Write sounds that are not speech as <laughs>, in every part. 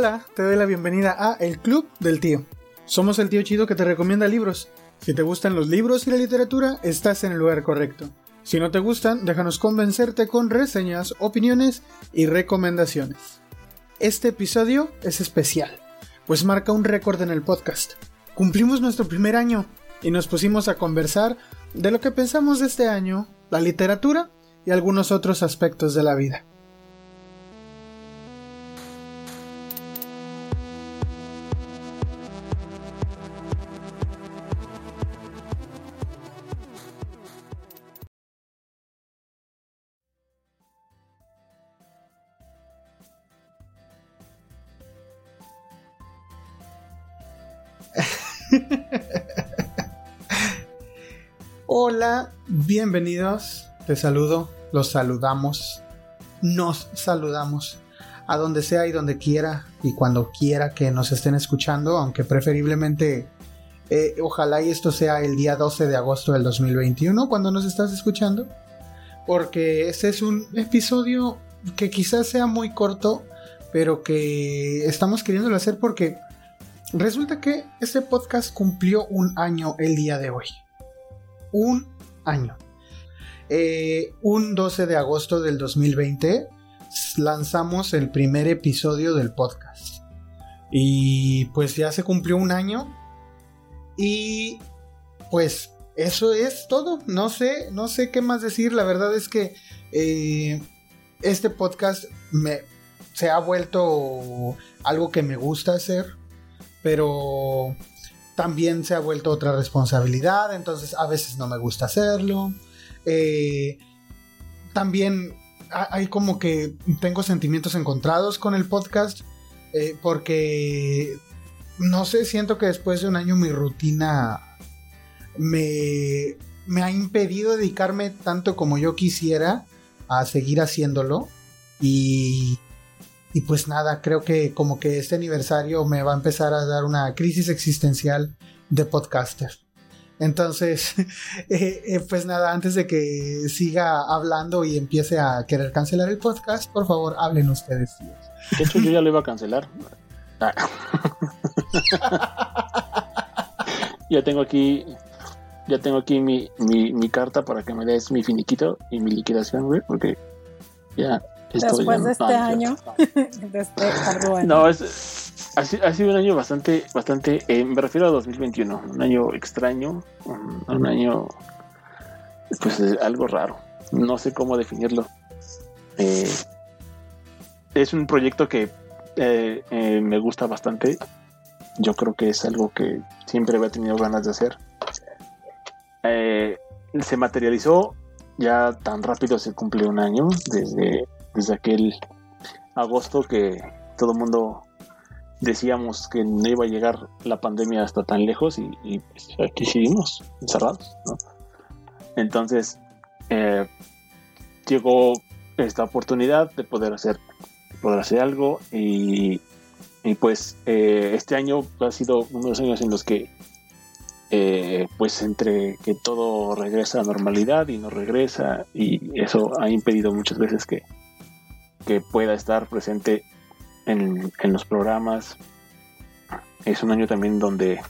Hola, te doy la bienvenida a El Club del Tío. Somos el tío chido que te recomienda libros. Si te gustan los libros y la literatura, estás en el lugar correcto. Si no te gustan, déjanos convencerte con reseñas, opiniones y recomendaciones. Este episodio es especial, pues marca un récord en el podcast. Cumplimos nuestro primer año y nos pusimos a conversar de lo que pensamos de este año, la literatura y algunos otros aspectos de la vida. Hola, bienvenidos. Te saludo, los saludamos, nos saludamos a donde sea y donde quiera y cuando quiera que nos estén escuchando, aunque preferiblemente eh, ojalá y esto sea el día 12 de agosto del 2021 cuando nos estás escuchando, porque este es un episodio que quizás sea muy corto, pero que estamos queriéndolo hacer porque Resulta que este podcast cumplió un año el día de hoy. Un año. Eh, un 12 de agosto del 2020 lanzamos el primer episodio del podcast. Y pues ya se cumplió un año. Y pues eso es todo. No sé, no sé qué más decir. La verdad es que eh, este podcast me, se ha vuelto algo que me gusta hacer pero también se ha vuelto otra responsabilidad, entonces a veces no me gusta hacerlo. Eh, también hay como que tengo sentimientos encontrados con el podcast, eh, porque no sé, siento que después de un año mi rutina me, me ha impedido dedicarme tanto como yo quisiera a seguir haciéndolo. Y y pues nada, creo que como que este aniversario me va a empezar a dar una crisis existencial de podcaster. Entonces, <laughs> eh, eh, pues nada, antes de que siga hablando y empiece a querer cancelar el podcast, por favor, hablen ustedes. De hecho, yo ya lo iba a cancelar. <laughs> Ya tengo aquí, ya tengo aquí mi, mi, mi, carta para que me des mi finiquito y mi liquidación, güey, porque ya Después de este año, <laughs> de este No, es, ha, sido un año bastante, bastante, eh, me refiero a 2021, un año extraño, un, año, pues algo raro, no sé cómo definirlo. Eh, es un proyecto que eh, me gusta bastante, yo creo que es algo que siempre había tenido ganas de hacer. se materializó ya tan rápido se cumple un año desde desde aquel agosto que todo el mundo decíamos que no iba a llegar la pandemia hasta tan lejos y, pues, aquí seguimos encerrados, Entonces eh, llegó esta oportunidad de poder hacer, poder hacer algo y, pues eh, este año ha sido uno de los años en los que eh, pues entre que todo regresa a normalidad y no regresa y eso ha impedido muchas veces que, que pueda estar presente en, los programas. Es un año también donde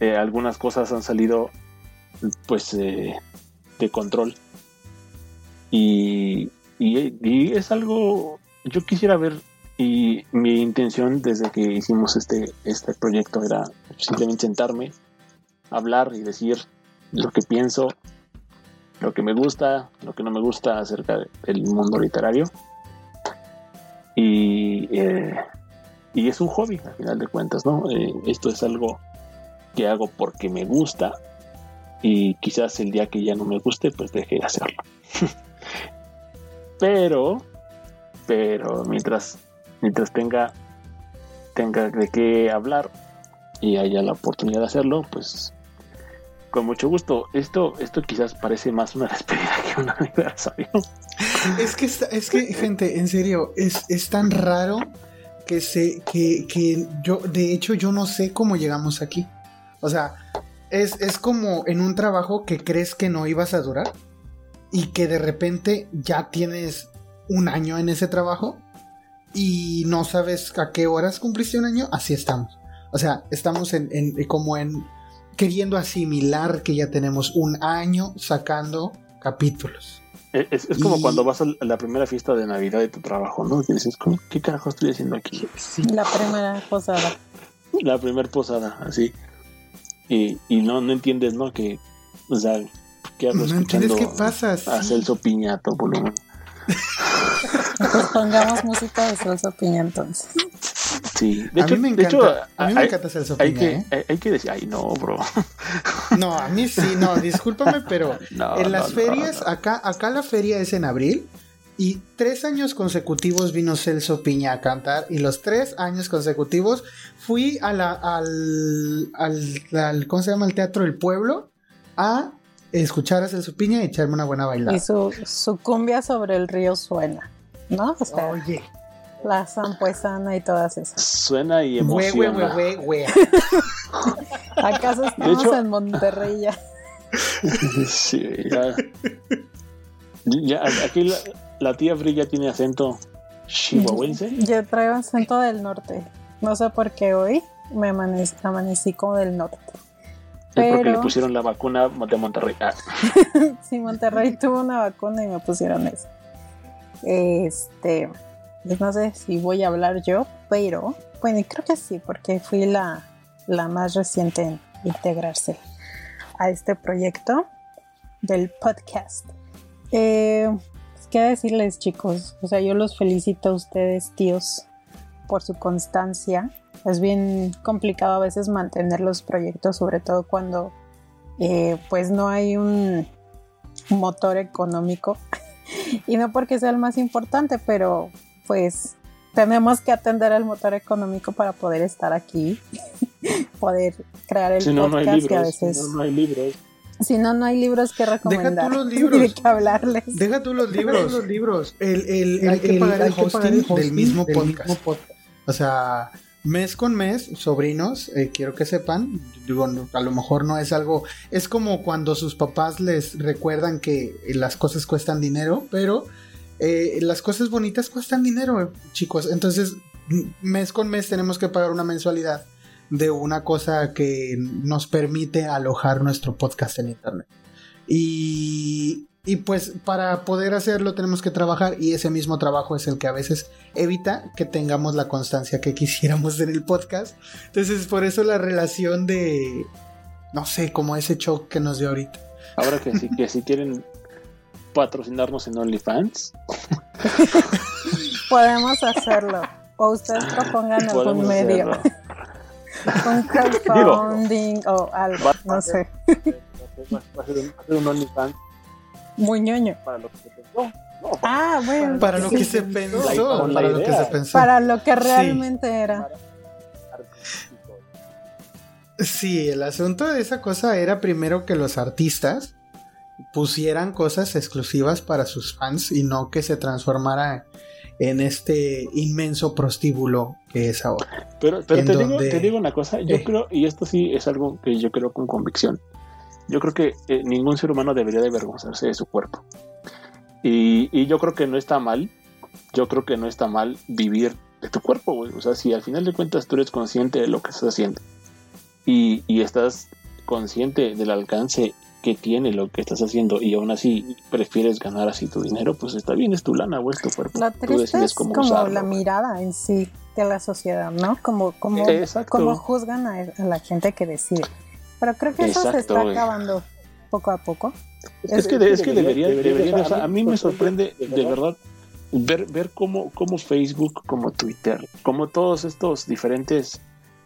eh, algunas cosas han salido pues eh, de control. Y, y, es algo, yo quisiera ver, y mi intención desde que hicimos este, este proyecto era simplemente sentarme, hablar y decir lo que pienso, lo que me gusta, lo que no me gusta acerca del mundo literario. Y, eh, y es un hobby, al final de cuentas, ¿no? Eh, esto es algo que hago porque me gusta y quizás el día que ya no me guste, pues deje de hacerlo. <laughs> pero, pero mientras, mientras tenga, tenga de qué hablar y haya la oportunidad de hacerlo, pues con mucho gusto. Esto, esto quizás parece más una <laughs> despedida que un aniversario. Es que, es que, gente, en serio, es, es tan raro que sé que, que, yo, de hecho, yo no sé cómo llegamos aquí. O sea, es, es como en un trabajo que crees que no ibas a durar y que de repente ya tienes un año en ese trabajo y no sabes a qué horas cumpliste un año, así estamos. O sea, estamos en, en como en queriendo asimilar que ya tenemos un año sacando capítulos. Es, como cuando vas a la primera fiesta de Navidad de tu trabajo, ¿no? Y dices, ¿qué carajo estoy haciendo aquí? La primera posada. <laughs> La primera posada, así. Y, y no, no entiendes, ¿no? Que, o sea, ¿qué hago no escuchando qué pasa, a Celso Piñato, por lo menos? <laughs> Pues pongamos música de Celso Piña entonces. Sí, de a hecho, mí me encanta, hecho, a mí me encanta Celso Piña. Hay que, ¿eh? hay que decir, ay, no, bro. <laughs> No, a mí sí, no, discúlpame, pero <laughs> No, en las no, no, ferias, no. acá, acá la feria es en abril. Y tres años consecutivos vino Celso Piña a cantar. Y los tres años consecutivos fui a la, al, al, al- ¿Cómo se llama? El Teatro del Pueblo. A escuchar a Celso Piña y echarme una buena bailada. Y su, su cumbia sobre el río suena, ¿no? O sea, Oye, la zampuesana y todas esas. Suena y emociona. güey, güey, güey. <laughs> ¿Acaso estamos hecho- en Monterrey ya? <laughs> Sí, ya. Ya, aquí la, la tía Free ya tiene acento chihuahuense. <laughs> Yo traigo acento del norte. No sé por qué hoy me amanecí, amanecí como del norte. Es porque le pusieron la vacuna de Monterrey. Ah, sí, Monterrey tuvo una vacuna y me pusieron eso. Este, no sé si voy a hablar yo, pero bueno, creo que sí, porque fui la, la más reciente en integrarse a este proyecto del podcast. Eh, pues, ¿Qué decirles, chicos? O sea, yo los felicito a ustedes, tíos, por su constancia. Es bien complicado a veces mantener los proyectos, sobre todo cuando eh, pues no hay un motor económico. <laughs> y no porque sea el más importante, pero pues tenemos que atender el motor económico para poder estar aquí, <laughs> poder crear el si no, no hay podcast y a libros. Si veces... no, no hay libros. Si no, no hay libros que recomendar. los <laughs> libros. Ni de qué hablarles. Deja tú los libros. los libros. El, el- El- hay que el- pagar hay el que hosting, pagar el hosting del mismo del podcast. mismo podcast. O sea, mes con mes, sobrinos, eh, quiero que sepan, digo, no, a lo mejor no es algo, es como cuando sus papás les recuerdan que las cosas cuestan dinero, pero eh, las cosas bonitas cuestan dinero, chicos. Entonces, mes con mes tenemos que pagar una mensualidad de una cosa que nos permite alojar nuestro podcast en internet. Y, y pues para poder hacerlo tenemos que trabajar y ese mismo trabajo es el que a veces evita que tengamos la constancia que quisiéramos en el podcast. Entonces por eso la relación de, no sé, como ese shock que nos dio ahorita. Ahora que si, que si quieren patrocinarnos en OnlyFans, <laughs> Podemos hacerlo. O ustedes propongan algún podemos medio. <laughs> Un crowdfunding o algo. No sé. Va a ser un, va a ser un OnlyFans Muy ñoño. para lo que se pensó. No, Ah, bueno. Para lo sí, que sí. se pensó, para lo que se pensó. Para lo que realmente era. Sí, el asunto de esa cosa era primero que los artistas pusieran cosas exclusivas para sus fans y no que se transformara en este inmenso prostíbulo que es ahora. Pero, pero te, digo, donde- te digo una cosa, yo Eh. creo, y esto sí es algo que yo creo con convicción, yo creo que eh, ningún ser humano debería de avergonzarse de su cuerpo. Y, y yo creo que no está mal, yo creo que no está mal vivir de tu cuerpo, güey. O sea, si al final de cuentas tú eres consciente de lo que estás haciendo y, y estás consciente del alcance que tiene lo que estás haciendo y aún así prefieres ganar así tu dinero, pues está bien, es tu lana o es tu cuerpo. Lo Tú decides es cómo como usarlo, la mirada en sí de la sociedad, ¿no? Como, como, Exacto. como juzgan a, a la gente que decide. Pero creo que eso se Exacto, está güey. acabando poco a poco. Es que, es que debería, debería- debería- debería- o sea, a mí me sorprende de verdad ver, ver cómo, cómo Facebook, como Twitter, como todos estos diferentes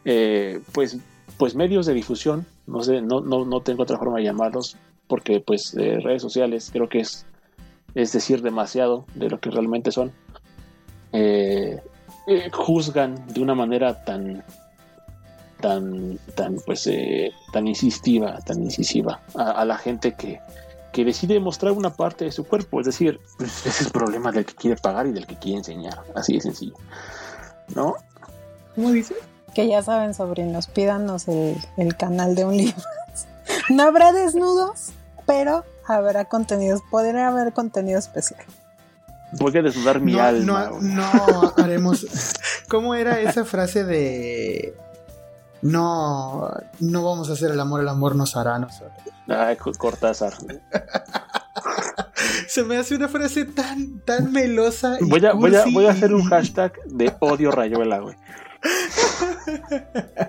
eh, pues, pues medios de difusión, no sé, no, no, no tengo otra forma de llamarlos, porque pues redes sociales creo que es, es decir demasiado de lo que realmente son. Eh, eh, juzgan de una manera tan tan tan pues eh, tan insistiva tan incisiva a, la gente que, que decide mostrar una parte de su cuerpo es decir pues, ese es el problema del que quiere pagar y del que quiere enseñar así de sencillo no ¿Cómo dice? Que ya saben, sobrinos, pídanos el, el canal de OnlyFans. <laughs> No habrá desnudos, pero habrá contenidos, podría haber contenido especial. Voy a desnudar mi no, alma. No, no haremos. ¿Cómo era esa frase de no, no vamos a hacer el amor, el amor nos hará nosotros? Ay, Cortázar. Se me hace una frase tan, tan melosa. Y voy, a, voy, a, voy a hacer un hashtag de odio Rayuela, güey.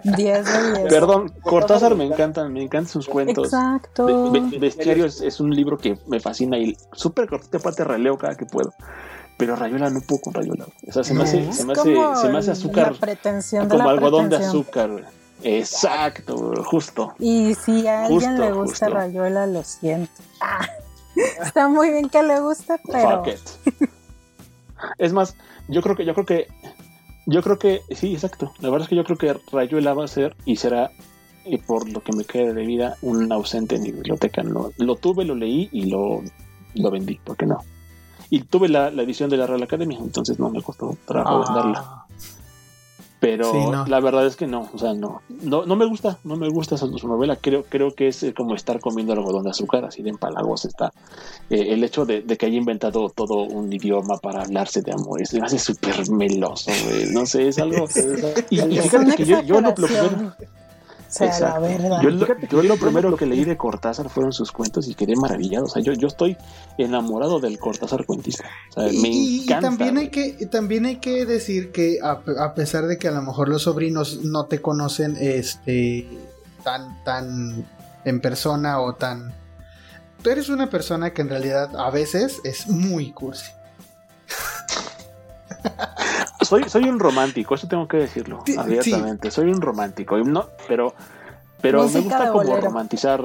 10 de 10. Perdón, Cortázar me encantan, me encantan sus cuentos. Exacto. Be- Be- Bestiario es, es un libro que me fascina y súper cortito, aparte releo cada que puedo. Pero Rayuela no puedo con Rayuela. güey. O sea, se me hace, se me Es hace, se me hace la azúcar pretensión de como la algodón de azúcar. güey. Exacto, justo. Y si a alguien Justo, le gusta justo. Rayuela, lo siento. Ah, <laughs> está muy bien que le guste, pero Fuck it. Es más, yo creo que, yo creo que, yo creo que, sí, exacto. La verdad es que yo creo que Rayuela va a ser y será, y por lo que me quede de vida, un ausente en mi biblioteca. No, lo tuve, lo leí y lo, lo vendí, ¿por qué no? Y tuve la, la edición de la Real Academia, entonces no me costó trabajo venderla. Pero Sí, no. la verdad es que no, o sea, no, no, no me gusta, no me gusta esa su novela. Creo, creo que es eh, como estar comiendo algodón de azúcar, así de empalagosa está. Eh, el hecho de, de que haya inventado todo un idioma para hablarse de amor, es, me hace súper meloso, güey. No sé, es algo. <laughs> y, fíjate que yo, yo lo, lo exageración. primero, O sea, Exacto. la verdad. yo, lo, yo lo primero que leí de Cortázar fueron sus cuentos y quedé maravillado. O sea, yo, yo estoy enamorado del Cortázar cuentista. O sea, Y, me y- y encanta. también hay que también hay que decir que a, a pesar de que a lo mejor los sobrinos no te conocen este tan tan en persona o tan tú eres una persona que en realidad a veces es muy cursi. <laughs> soy, soy un romántico, eso tengo que decirlo Sí, abiertamente. Soy un romántico, no, pero, pero me gusta como bolero. romantizar.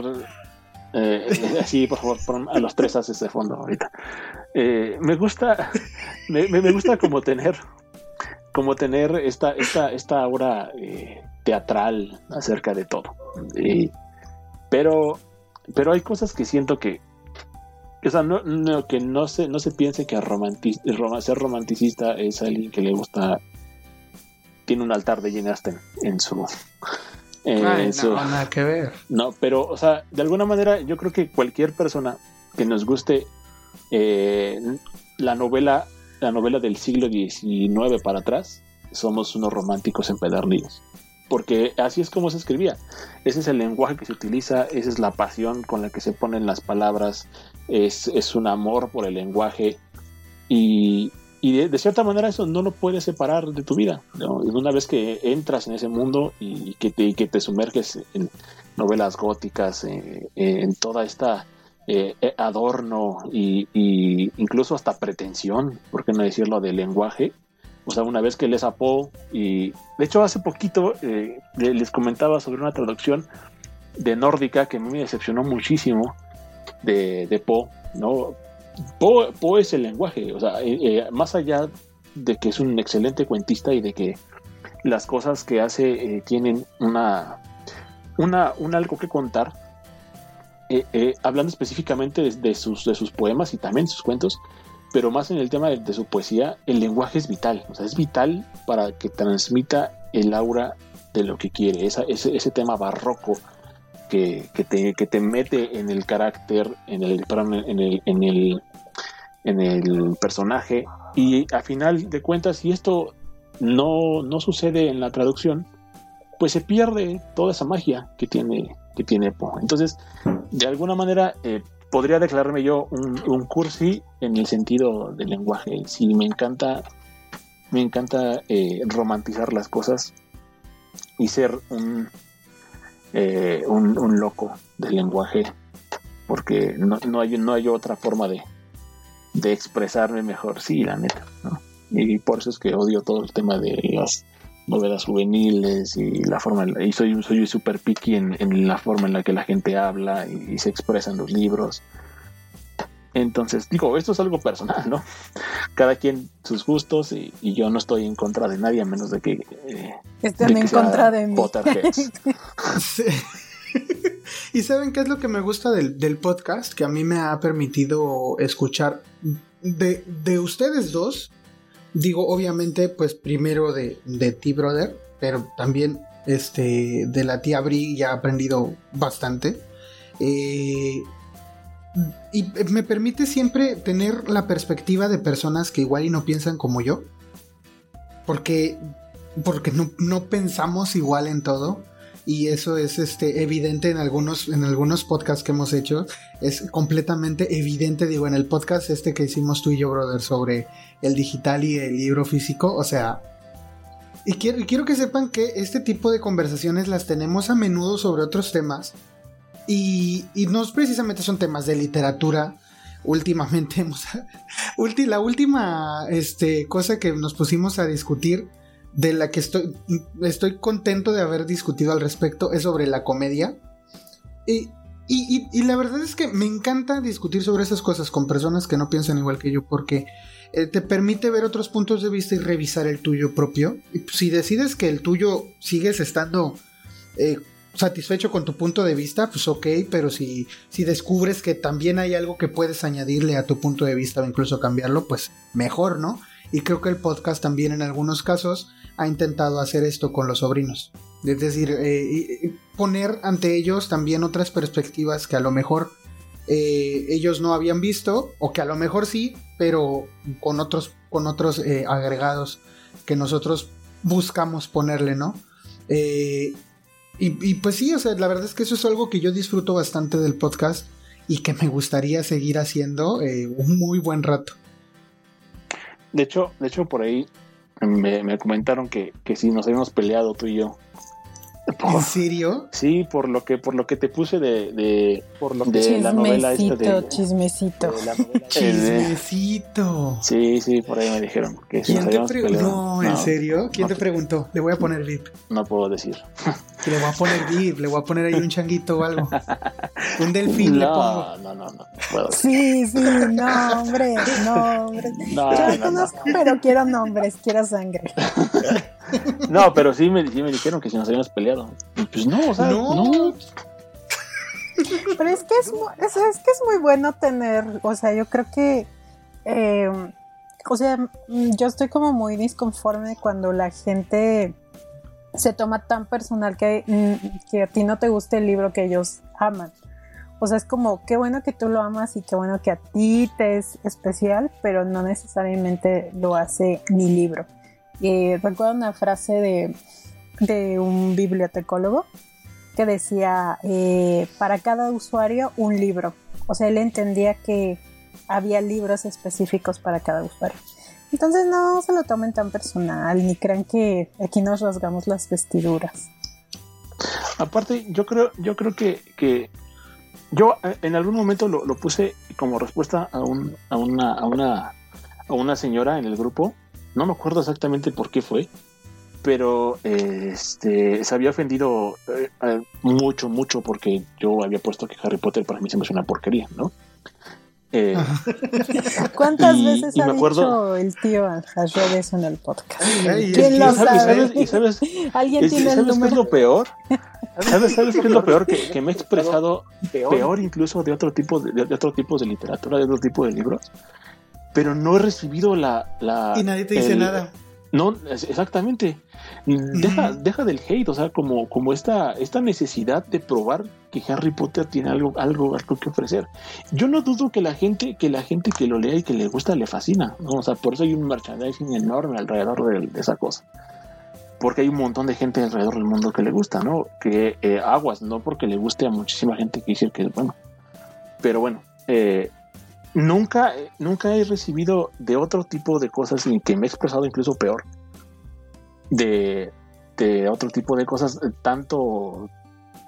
eh, <laughs> así, por favor, pon a los tres haces de fondo ahorita. Eh, me gusta, <laughs> me, me- gusta como tener, como tener esta, esta, esta aura eh, teatral acerca de todo. Pero, pero hay cosas que siento que, o sea, no, no- que no se, no se piense que romanti- rom- ser romanticista es alguien que le gusta, tiene un altar de Jane Austen en su... eh, Ay, en su- no, nada que ver. no, pero, o sea, de alguna manera yo creo que cualquier persona que nos guste eh, la novela, la novela del siglo XIX para atrás, somos unos románticos empedernidos. Porque así es como se escribía. Ese es el lenguaje que se utiliza, esa es la pasión con la que se ponen las palabras, es, un amor por el lenguaje. Y, de, de cierta manera eso no lo puedes separar de tu vida. Una vez que entras en ese mundo y que te, sumerges en novelas góticas, eh, eh, en toda esta eh, eh, adorno y, incluso hasta pretensión, por qué no decirlo, del lenguaje. O sea, una vez que lees a Poe, y de hecho hace poquito eh, le- les comentaba sobre una traducción de nórdica que a mí me decepcionó muchísimo de, de Poe, ¿no? Poe, Poe es el lenguaje, o sea, eh, eh, más allá de que es un excelente cuentista y de que las cosas que hace tienen una, una, un algo que contar, hablando específicamente de, de sus, de sus poemas y también sus cuentos, pero más en el tema de, su poesía, el lenguaje es vital, o sea, es vital para que transmita el aura de lo que quiere, ese, ese tema barroco que, que te, que te mete en el carácter, en el, en el, en el, en el personaje, y a final de cuentas, si esto no, no sucede en la traducción, pues se pierde toda esa magia que tiene, que tiene. Entonces, de alguna manera, eh, podría declararme yo un, cursi en el sentido del lenguaje. Sí, me encanta, me encanta eh, romantizar las cosas y ser un, eh, un, un loco del lenguaje, porque no, no, hay, no hay otra forma de, de expresarme mejor. Sí, la neta. Y por eso es que odio todo el tema de las novelas juveniles y la forma en la- y soy soy súper picky en, en la forma en la que la gente habla y, y se expresa en los libros entonces digo esto es algo personal no cada quien sus gustos y, y yo no estoy en contra de nadie a menos de que eh, Estén de que en contra de mí. <laughs> Sí. <laughs> y saben qué es lo que me gusta del, del podcast, que a mí me ha permitido escuchar de, de ustedes dos. Digo, obviamente, pues primero de, de ti, brother, pero también este, de la tía Bri ya he aprendido bastante. Eh, y me permite siempre tener la perspectiva de personas que igual y no piensan como yo. Porque, porque no, no pensamos igual en todo. Y eso es este, evidente en algunos, en algunos podcasts que hemos hecho. Es completamente evidente, digo, en el podcast este que hicimos tú y yo, brother, sobre el digital y el libro físico. O sea, y quiero, y quiero que sepan que este tipo de conversaciones las tenemos a menudo sobre otros temas y, no precisamente son temas de literatura. Últimamente <laughs> hemos. la última este, cosa que nos pusimos a discutir, de la que estoy, estoy contento de haber discutido al respecto, es sobre la comedia. Y, y, la verdad es que me encanta discutir sobre esas cosas con personas que no piensan igual que yo, porque eh, te permite ver otros puntos de vista y revisar el tuyo propio. Y si decides que el tuyo sigues estando eh, satisfecho con tu punto de vista, pues ok, pero si, si descubres que también hay algo que puedes añadirle a tu punto de vista o incluso cambiarlo, pues mejor, ¿no? Y creo que el podcast también en algunos casos ha intentado hacer esto con los sobrinos. Es decir, eh, poner ante ellos también otras perspectivas que a lo mejor eh, ellos no habían visto, o que a lo mejor sí, pero con otros, con otros eh, agregados que nosotros buscamos ponerle, ¿no? Y, pues sí, o sea, la verdad es que eso es algo que yo disfruto bastante del podcast y que me gustaría seguir haciendo un muy buen rato. De hecho, de hecho por ahí me, comentaron que, que sí nos habíamos peleado tú y yo ¿En serio? Sí, por lo que por lo que te puse de, de por lo de la novela esta de chismecito. chismecito. Sí, sí, por ahí me dijeron que ¿Quién te preguntó? No, ¿en serio? ¿Quién te preguntó? Le voy a poner VIP. No puedo decir. le voy a poner VIP, le voy a poner ahí un changuito o algo. Un delfín le pongo. No, no, no. Puedo sí, sí, no, hombre, no, hombre. No, Yo no, conozco, pero quiero nombres, quiero sangre. No, pero sí me, sí me dijeron que si nos habíamos peleado. Pues no, o sea, no. Pero es que es, es, es, que es muy bueno tener, o sea, yo creo que, eh, o sea, yo estoy como muy disconforme cuando la gente se toma tan personal que, mm, que a ti no te guste el libro que ellos aman. O sea, es como, qué bueno que tú lo amas y qué bueno que a ti te es especial, pero no necesariamente lo hace mi libro. Eh, recuerdo una frase de, un bibliotecólogo que decía, eh, para cada usuario un libro. O sea, él entendía que había libros específicos para cada usuario. Entonces no se lo tomen tan personal, ni crean que aquí nos rasgamos las vestiduras. Aparte, yo creo, yo creo que, que yo eh, en algún momento lo, lo puse como respuesta a, un, a, una, a, una, a una señora en el grupo no me acuerdo exactamente por qué fue, pero este se había ofendido eh, mucho, mucho porque yo había puesto que Harry Potter para mí se me hace una porquería, ¿no? Eh, <laughs> ¿Cuántas veces ha dicho el tío a eso en el podcast? ¿Quién lo sabe? ¿Y sabes, ¿Alguien tiene el número? qué es lo peor? ¿Sabes, sabes qué es lo peor? Que, me he expresado peor, incluso de otro tipo de, de, otro tipo de literatura, de otro tipo de libros pero no he recibido la... la y nadie te dice nada. No, exactamente. Deja, deja del hate, o sea, como, como esta, esta necesidad de probar que Harry Potter tiene algo, algo, algo que ofrecer. Yo no dudo que la gente, que la gente que lo lea y que le gusta le fascina. ¿no? O sea, por eso hay un merchandising enorme alrededor de, esa cosa. Porque hay un montón de gente alrededor del mundo que le gusta, ¿no? Que eh, aguas, no porque le guste a muchísima gente que dice que es bueno. Pero bueno, eh, nunca, nunca he recibido de otro tipo de cosas y que me he expresado incluso peor. De, otro tipo de cosas, eh, tanto,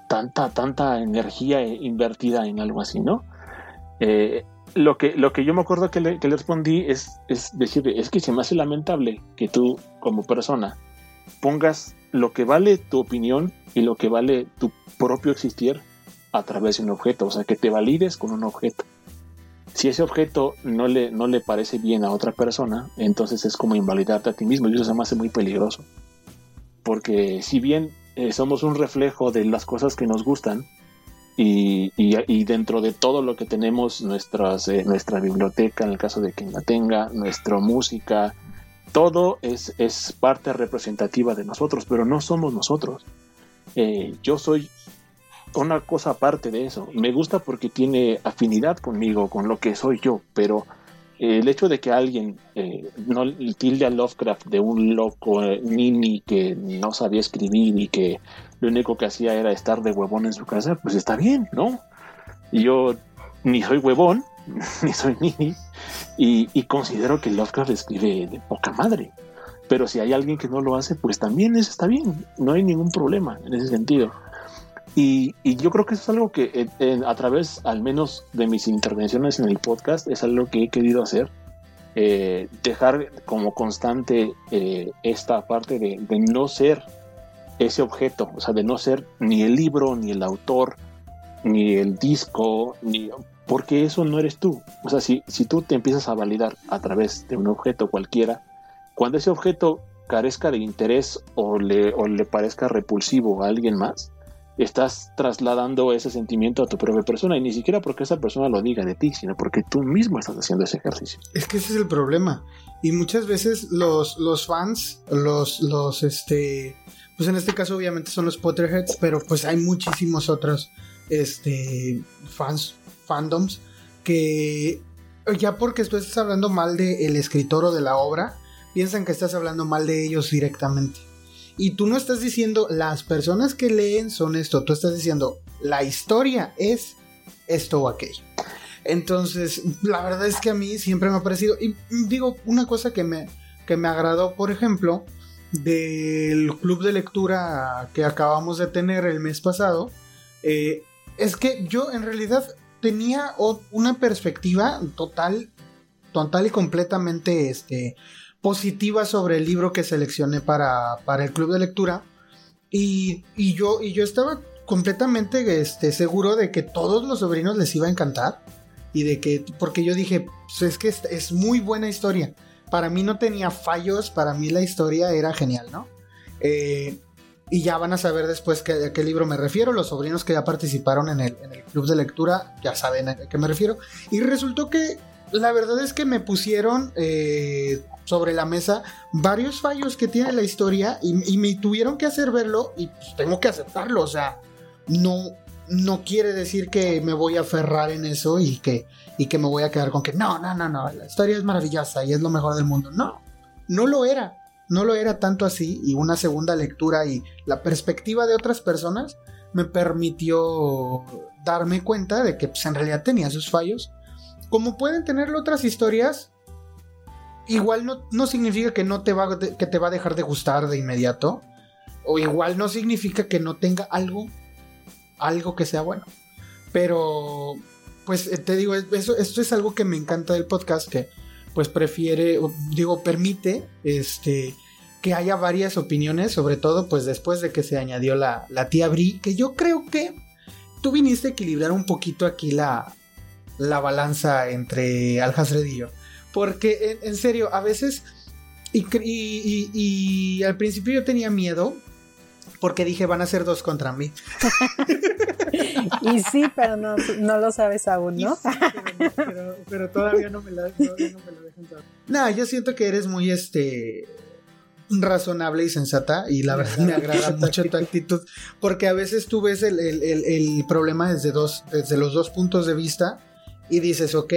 tanta, tanta energía invertida en algo así, ¿no? Eh, lo, que, lo que yo me acuerdo que le, que le respondí es, es decir, es que se me hace lamentable que tú, como persona, pongas lo que vale tu opinión y lo que vale tu propio existir a través de un objeto, o sea, que te valides con un objeto si ese objeto no le, no le parece bien a otra persona, entonces es como invalidarte a ti mismo y eso se me hace muy peligroso. Porque si bien eh, somos un reflejo de las cosas que nos gustan, y, y, dentro de todo lo que tenemos, nuestras, eh, nuestra biblioteca, en el caso de quien la tenga, nuestra música, todo es, es parte representativa de nosotros, pero no somos nosotros. Eh, yo soy una cosa aparte de eso. Me gusta porque tiene afinidad conmigo, con lo que soy yo, pero el hecho de que alguien eh, no tilde a Lovecraft de un loco eh, nini que no sabía escribir y que lo único que hacía era estar de huevón en su casa, pues está bien, ¿no? Yo ni soy huevón, <laughs> ni soy nini, y, y, considero que Lovecraft escribe de poca madre. Pero si hay alguien que no lo hace, pues también eso está bien, no hay ningún problema en ese sentido. Y, yo creo que eso es algo que eh, a través, al menos de mis intervenciones en el podcast, es algo que he querido hacer. Eh, dejar como constante eh, esta parte de, no ser ese objeto, o sea, de no ser ni el libro, ni el autor, ni el disco, ni porque eso no eres tú. O sea, si, si tú te empiezas a validar a través de un objeto cualquiera, cuando ese objeto carezca de interés o le, o le parezca repulsivo a alguien más, estás trasladando ese sentimiento a tu propia persona y ni siquiera porque esa persona lo diga de ti, sino porque tú mismo estás haciendo ese ejercicio. Es que ese es el problema. Y muchas veces los, los fans, los, los, este, pues en este caso obviamente son los Potterheads, pero pues hay muchísimos otros, este, fans, fandoms, que ya porque estás hablando mal del escritor o de la obra, piensan que estás hablando mal de ellos directamente. Y tú no estás diciendo las personas que leen son esto, tú estás diciendo la historia es esto o aquello. Entonces, la verdad es que a mí siempre me ha parecido, y digo, una cosa que me, que me agradó, por ejemplo, del club de lectura que acabamos de tener el mes pasado, eh, es que yo en realidad tenía una perspectiva total, total y completamente este, positiva sobre el libro que seleccioné para, para el club de lectura. Y, yo, y yo estaba completamente este, seguro de que todos los sobrinos les iba a encantar. Y de que, porque yo dije, pues es que es, muy buena historia. Para mí no tenía fallos, para mí la historia era genial, ¿no? Eh, y ya van a saber después que, a qué libro me refiero. Los sobrinos que ya participaron en el, en el club de lectura ya saben a qué me refiero. Y resultó que la verdad es que me pusieron eh, sobre la mesa varios fallos que tiene la historia y, me tuvieron que hacer verlo y pues, tengo que aceptarlo. O sea, no, no quiere decir que me voy a aferrar en eso y que, y que me voy a quedar con que no, no, no, no, la historia es maravillosa y es lo mejor del mundo. No, no lo era. No lo era tanto así y una segunda lectura y la perspectiva de otras personas me permitió darme cuenta de que pues, en realidad tenía sus fallos. Como pueden tenerlo otras historias, igual no, significa que no te va, que te va a dejar de gustar de inmediato. O igual no significa que no tenga algo, algo que sea bueno. Pero, pues eh, te digo, eso, esto es algo que me encanta del podcast, que pues prefiere, digo, permite, este, que haya varias opiniones, sobre todo pues después de que se añadió la, la tía Bri, que yo creo que tú viniste a equilibrar un poquito aquí la, la balanza entre Alhazred y yo. Porque en, serio, a veces. Y, al principio yo tenía miedo. Porque dije, van a ser dos contra mí. <laughs> y sí, pero no, lo sabes aún, ¿no? pero, todavía no me, lo dejan saber. No, yo siento que eres muy este razonable y sensata y la verdad me agrada mucho tu <laughs> actitud porque a veces tú ves el, el, problema desde, dos, desde los dos puntos de vista y dices, ok,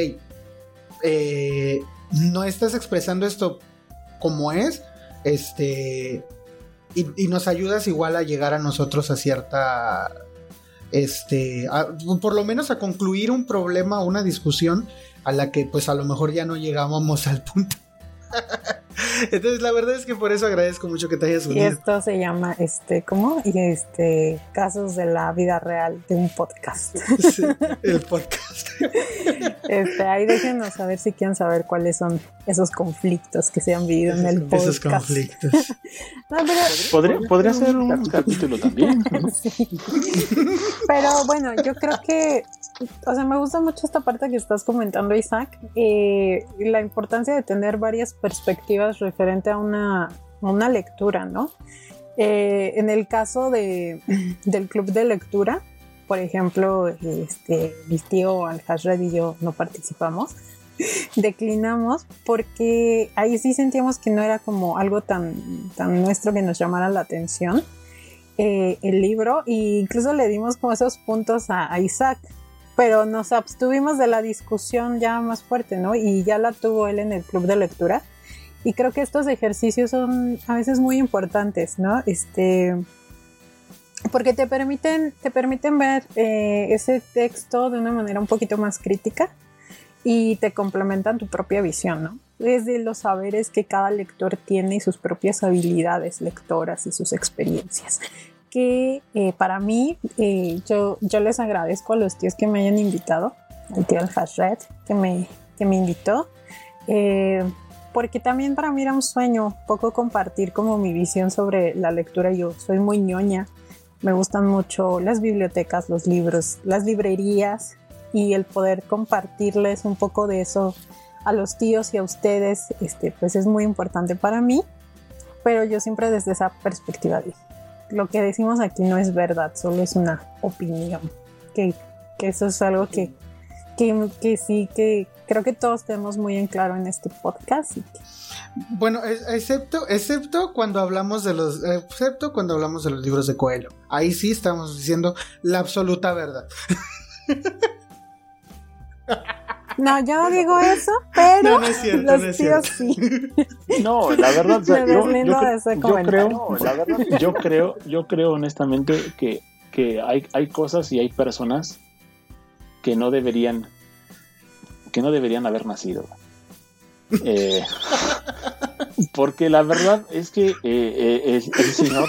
eh, no estás expresando esto como es, este, y, nos ayudas igual a llegar a nosotros a cierta, este, por lo menos a concluir un problema, una discusión a la que pues a lo mejor ya no llegábamos al punto. <laughs> Entonces, la verdad es que por eso agradezco mucho que te hayas unido. Y esto se llama, este, ¿cómo? Y este, casos de la vida real de un podcast. <laughs> el podcast. Este, ahí déjenos saber si quieren saber cuáles son esos conflictos que se han vivido en el podcast. Esos conflictos. <laughs> podría, ser un capítulo también. <laughs> Pero bueno, yo creo que, o sea, me gusta mucho esta parte que estás comentando, Isaac, eh, la importancia de tener varias perspectivas referente a una, una lectura, ¿no? Eh, en el caso de, <clears throat> del club de lectura, por ejemplo, este, tío al y yo no participamos, <laughs> declinamos porque ahí sí sentíamos que no era como algo tan, tan nuestro que nos llamara la atención. eh, el libro e incluso le dimos como esos puntos a, Isaac, pero nos abstuvimos de la discusión ya más fuerte, ¿no? Y ya la tuvo él en el club de lectura. Y creo que estos ejercicios son a veces muy importantes, ¿no? Este, porque te permiten, te permiten ver eh, ese texto de una manera un poquito más crítica y te complementan tu propia visión, ¿no? Desde los saberes que cada lector tiene y sus propias habilidades lectoras y sus experiencias. Que eh, para mí, eh, yo, yo les agradezco a los tíos que me hayan invitado, al tío Hashred que me, que me invitó, porque también para mí era un sueño poco compartir como mi visión sobre la lectura. Yo soy muy ñoña, me gustan mucho las bibliotecas, los libros, las librerías y el poder compartirles un poco de eso a los tíos y a ustedes, este, pues es muy importante para mí, pero yo siempre desde esa perspectiva dije, lo que decimos aquí no es verdad, solo es una opinión, que, que eso es algo que, que, que sí, que creo que todos tenemos muy en claro en este podcast. Bueno, excepto, excepto cuando hablamos de los, excepto cuando hablamos de los libros de Coelho. Ahí sí estamos diciendo la absoluta verdad. <laughs> No, yo no digo eso, pero no, no es cierto, los tíos sí. <laughs> No, la verdad, yo, creo, la verdad, yo creo, yo creo honestamente que, que hay, hay cosas y hay personas que no deberían que no deberían haber nacido. Eh, porque la verdad es que eh, eh, el, señor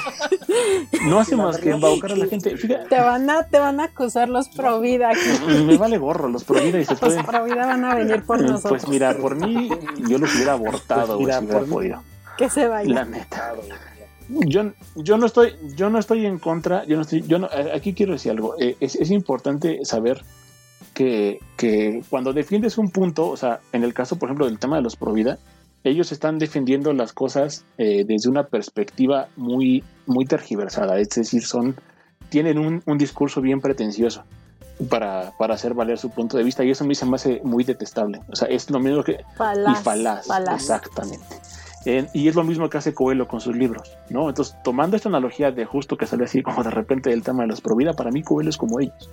no hace más que embaucar a la gente. te, van a, te van a acusar los Provida aquí. Me vale gorro, los Provida y se Los Provida van a venir por nosotros. Pues mira, por mí, yo los hubiera abortado, pues si hubiera podido. Que se vaya. La neta. Yo, yo no estoy, yo no estoy en contra, yo no estoy, yo no, aquí quiero decir algo, es, es importante saber que, cuando defiendes un punto, o sea, en el caso, por ejemplo, del tema de los Provida, ellos están defendiendo las cosas eh, desde una perspectiva muy, muy tergiversada, es decir, son, tienen un, discurso bien pretencioso para, para, hacer valer su punto de vista y eso a mí se me hace muy detestable. O sea, es lo mismo que... Falaz, y falaz, exactamente. y es lo mismo que hace Coelho con sus libros, ¿no? Entonces, tomando esta analogía de justo que sale así como de repente del tema de los Provida, para mí Coelho es como ellos.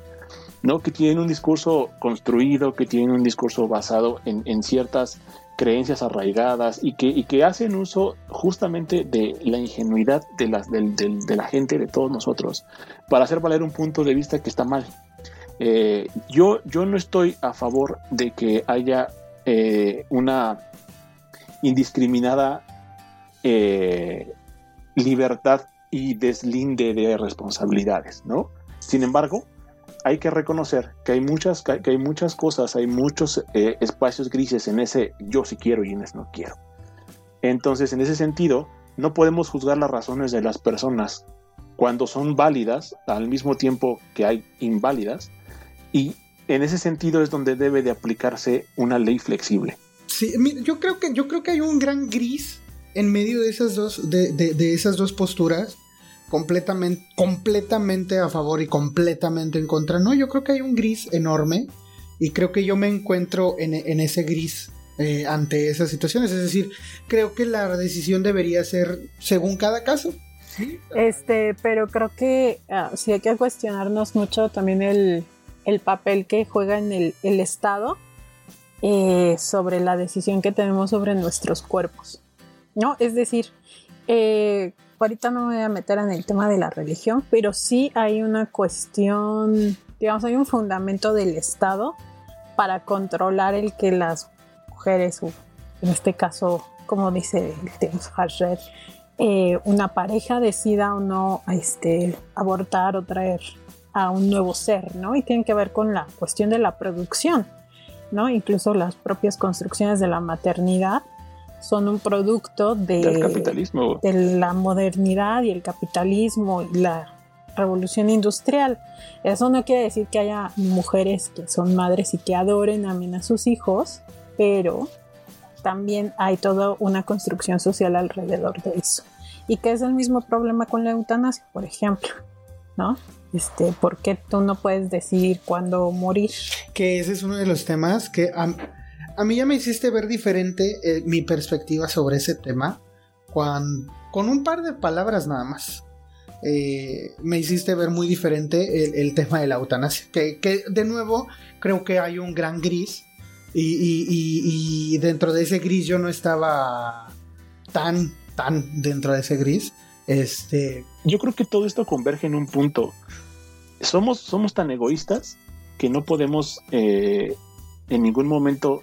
¿No? que tienen un discurso construido, que tienen un discurso basado en, ciertas creencias arraigadas y que, que, hacen uso justamente de la ingenuidad de la, de, la gente, de todos nosotros, para hacer valer un punto de vista que está mal. Eh, yo, yo no estoy a favor de que haya eh, una indiscriminada eh, libertad y deslinde de responsabilidades, ¿no? Sin embargo, hay que reconocer que hay muchas, que hay muchas cosas, hay muchos eh, espacios grises en ese yo sí quiero y en ese no quiero. Entonces, en ese sentido, no podemos juzgar las razones de las personas cuando son válidas al mismo tiempo que hay inválidas y en ese sentido es donde debe de aplicarse una ley flexible. Sí, yo creo que yo creo que hay un gran gris en medio de esas dos de, de esas dos posturas completamente, completamente a favor y completamente en contra. No, yo creo que hay un gris enorme y creo que yo me encuentro en, ese gris eh, ante esas situaciones. Es decir, creo que la decisión debería ser según cada caso. Este, pero creo que ah, sí hay que cuestionarnos mucho también el, papel que juega en el, Estado eh, sobre la decisión que tenemos sobre nuestros cuerpos. ¿No? Es decir, eh, ahorita no me voy a meter en el tema de la religión, pero sí hay una cuestión, digamos, hay un fundamento del Estado para controlar el que las mujeres, en este caso, como dice el tema Hashred, eh, una pareja decida o no este, abortar o traer a un nuevo ser, ¿no? Y tiene que ver con la cuestión de la producción, ¿no? Incluso las propias construcciones de la maternidad son un producto de, capitalismo. de la modernidad y el capitalismo y la revolución industrial. Eso no quiere decir que haya mujeres que son madres y que adoren, amen a sus hijos, pero también hay toda una construcción social alrededor de eso. Y que es el mismo problema con la eutanasia, por ejemplo, ¿no? Este, ¿por qué tú no puedes decidir cuándo morir? Que ese es uno de los temas que a mí ya me hiciste ver diferente eh, mi perspectiva sobre ese tema con un par de palabras nada más. eh, me hiciste ver muy diferente el, tema de la eutanasia. Que, que, de nuevo creo que hay un gran gris. Y, y, dentro de ese gris yo no estaba tan, tan dentro de ese gris. Este. Yo creo que todo esto converge en un punto. Somos, somos tan egoístas que no podemos eh, en ningún momento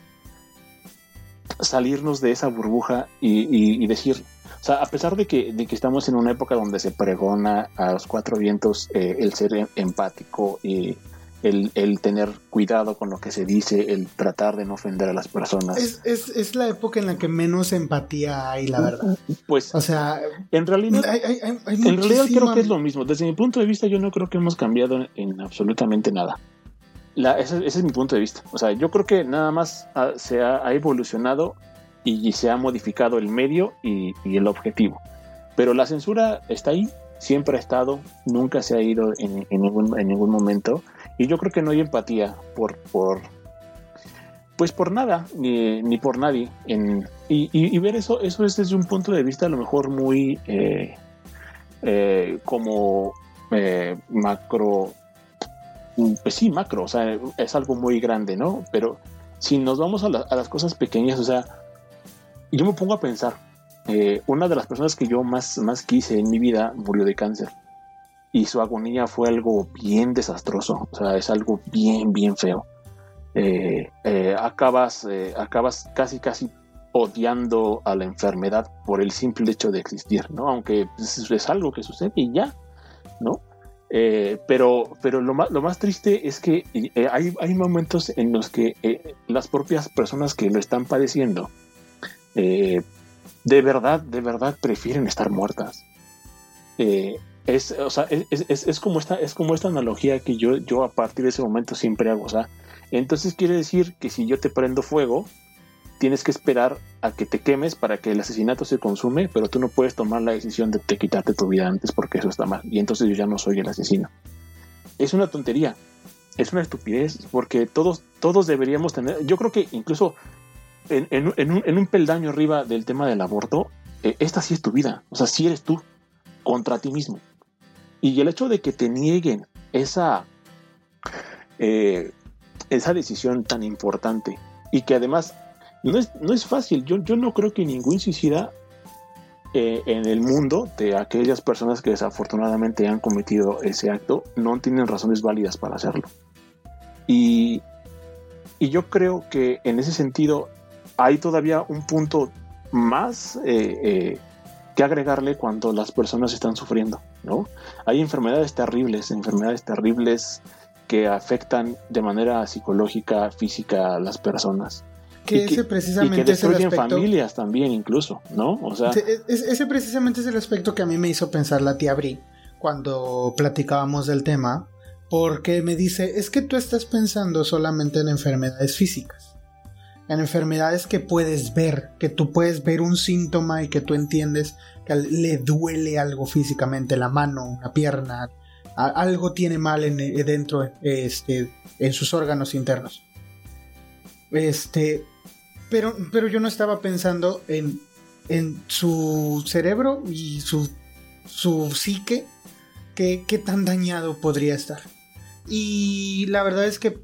salirnos de esa burbuja y, decir, o sea, a pesar de que, de que, estamos en una época donde se pregona a los cuatro vientos eh, el ser em, empático y el, tener cuidado con lo que se dice, el tratar de no ofender a las personas. Es, la época en la que menos empatía hay, la verdad. Pues, o sea, en realidad, en realidad creo que es lo mismo. Desde mi punto de vista, yo no creo que hemos cambiado en absolutamente nada ese, es mi punto de vista. O sea, yo creo que nada más se ha, evolucionado y, se ha modificado el medio y, el objetivo. Pero la censura está ahí, siempre ha estado, nunca se ha ido en, ningún, en ningún momento. Y yo creo que no hay empatía por, por pues por nada, ni, por nadie. y, ver eso, eso es desde un punto de vista a lo mejor muy eh, eh, como eh, macro pues sí, macro, o sea, es algo muy grande, ¿no? Pero si nos vamos a, las cosas pequeñas, o sea, yo me pongo a pensar, eh, una de las personas que yo más, más quise en mi vida murió de cáncer y su agonía fue algo bien desastroso, o sea, es algo bien, bien feo. Eh, eh, acabas, acabas casi, casi odiando a la enfermedad por el simple hecho de existir, ¿no? Aunque es, es algo que sucede y ya, ¿no? Eh, pero pero lo, más, lo más triste es que eh, hay, hay, momentos en los que eh, las propias personas que lo están padeciendo de verdad, de verdad prefieren estar muertas. es, o sea, es, es, es, como esta, es como esta analogía que yo, yo a partir de ese momento siempre hago. O sea, entonces quiere decir que si yo te prendo fuego, tienes que esperar a que te quemes para que el asesinato se consume, pero tú no puedes tomar la decisión de te quitarte tu vida antes porque eso está mal. Y entonces yo ya no soy el asesino. Es una tontería, es una estupidez, porque todos, todos deberíamos tener, yo creo que incluso en, un, peldaño arriba del tema del aborto, eh, esta sí es tu vida, o sea, sí eres tú contra ti mismo. Y el hecho de que te nieguen esa, eh, esa decisión tan importante y que además no es, no es fácil. Yo, yo no creo que ningún suicida eh, en el mundo de aquellas personas que desafortunadamente han cometido ese acto no tienen razones válidas para hacerlo. Y, yo creo que en ese sentido hay todavía un punto más eh, eh, que agregarle cuando las personas están sufriendo, ¿no? Hay enfermedades terribles, enfermedades terribles que afectan de manera psicológica, física a las personas que, ese precisamente y que destruyen familias también incluso, ¿no? O sea, ese precisamente es el aspecto que a mí me hizo pensar la tía Bri cuando platicábamos del tema, porque me dice, es que tú estás pensando solamente en enfermedades físicas, en enfermedades que puedes ver, que tú puedes ver un síntoma y que tú entiendes que le duele algo físicamente, la mano, una pierna, algo tiene mal en, dentro este, en sus órganos internos. Este, pero, pero yo no estaba pensando en, en su cerebro y su, su psique, que, qué tan dañado podría estar. Y la verdad es que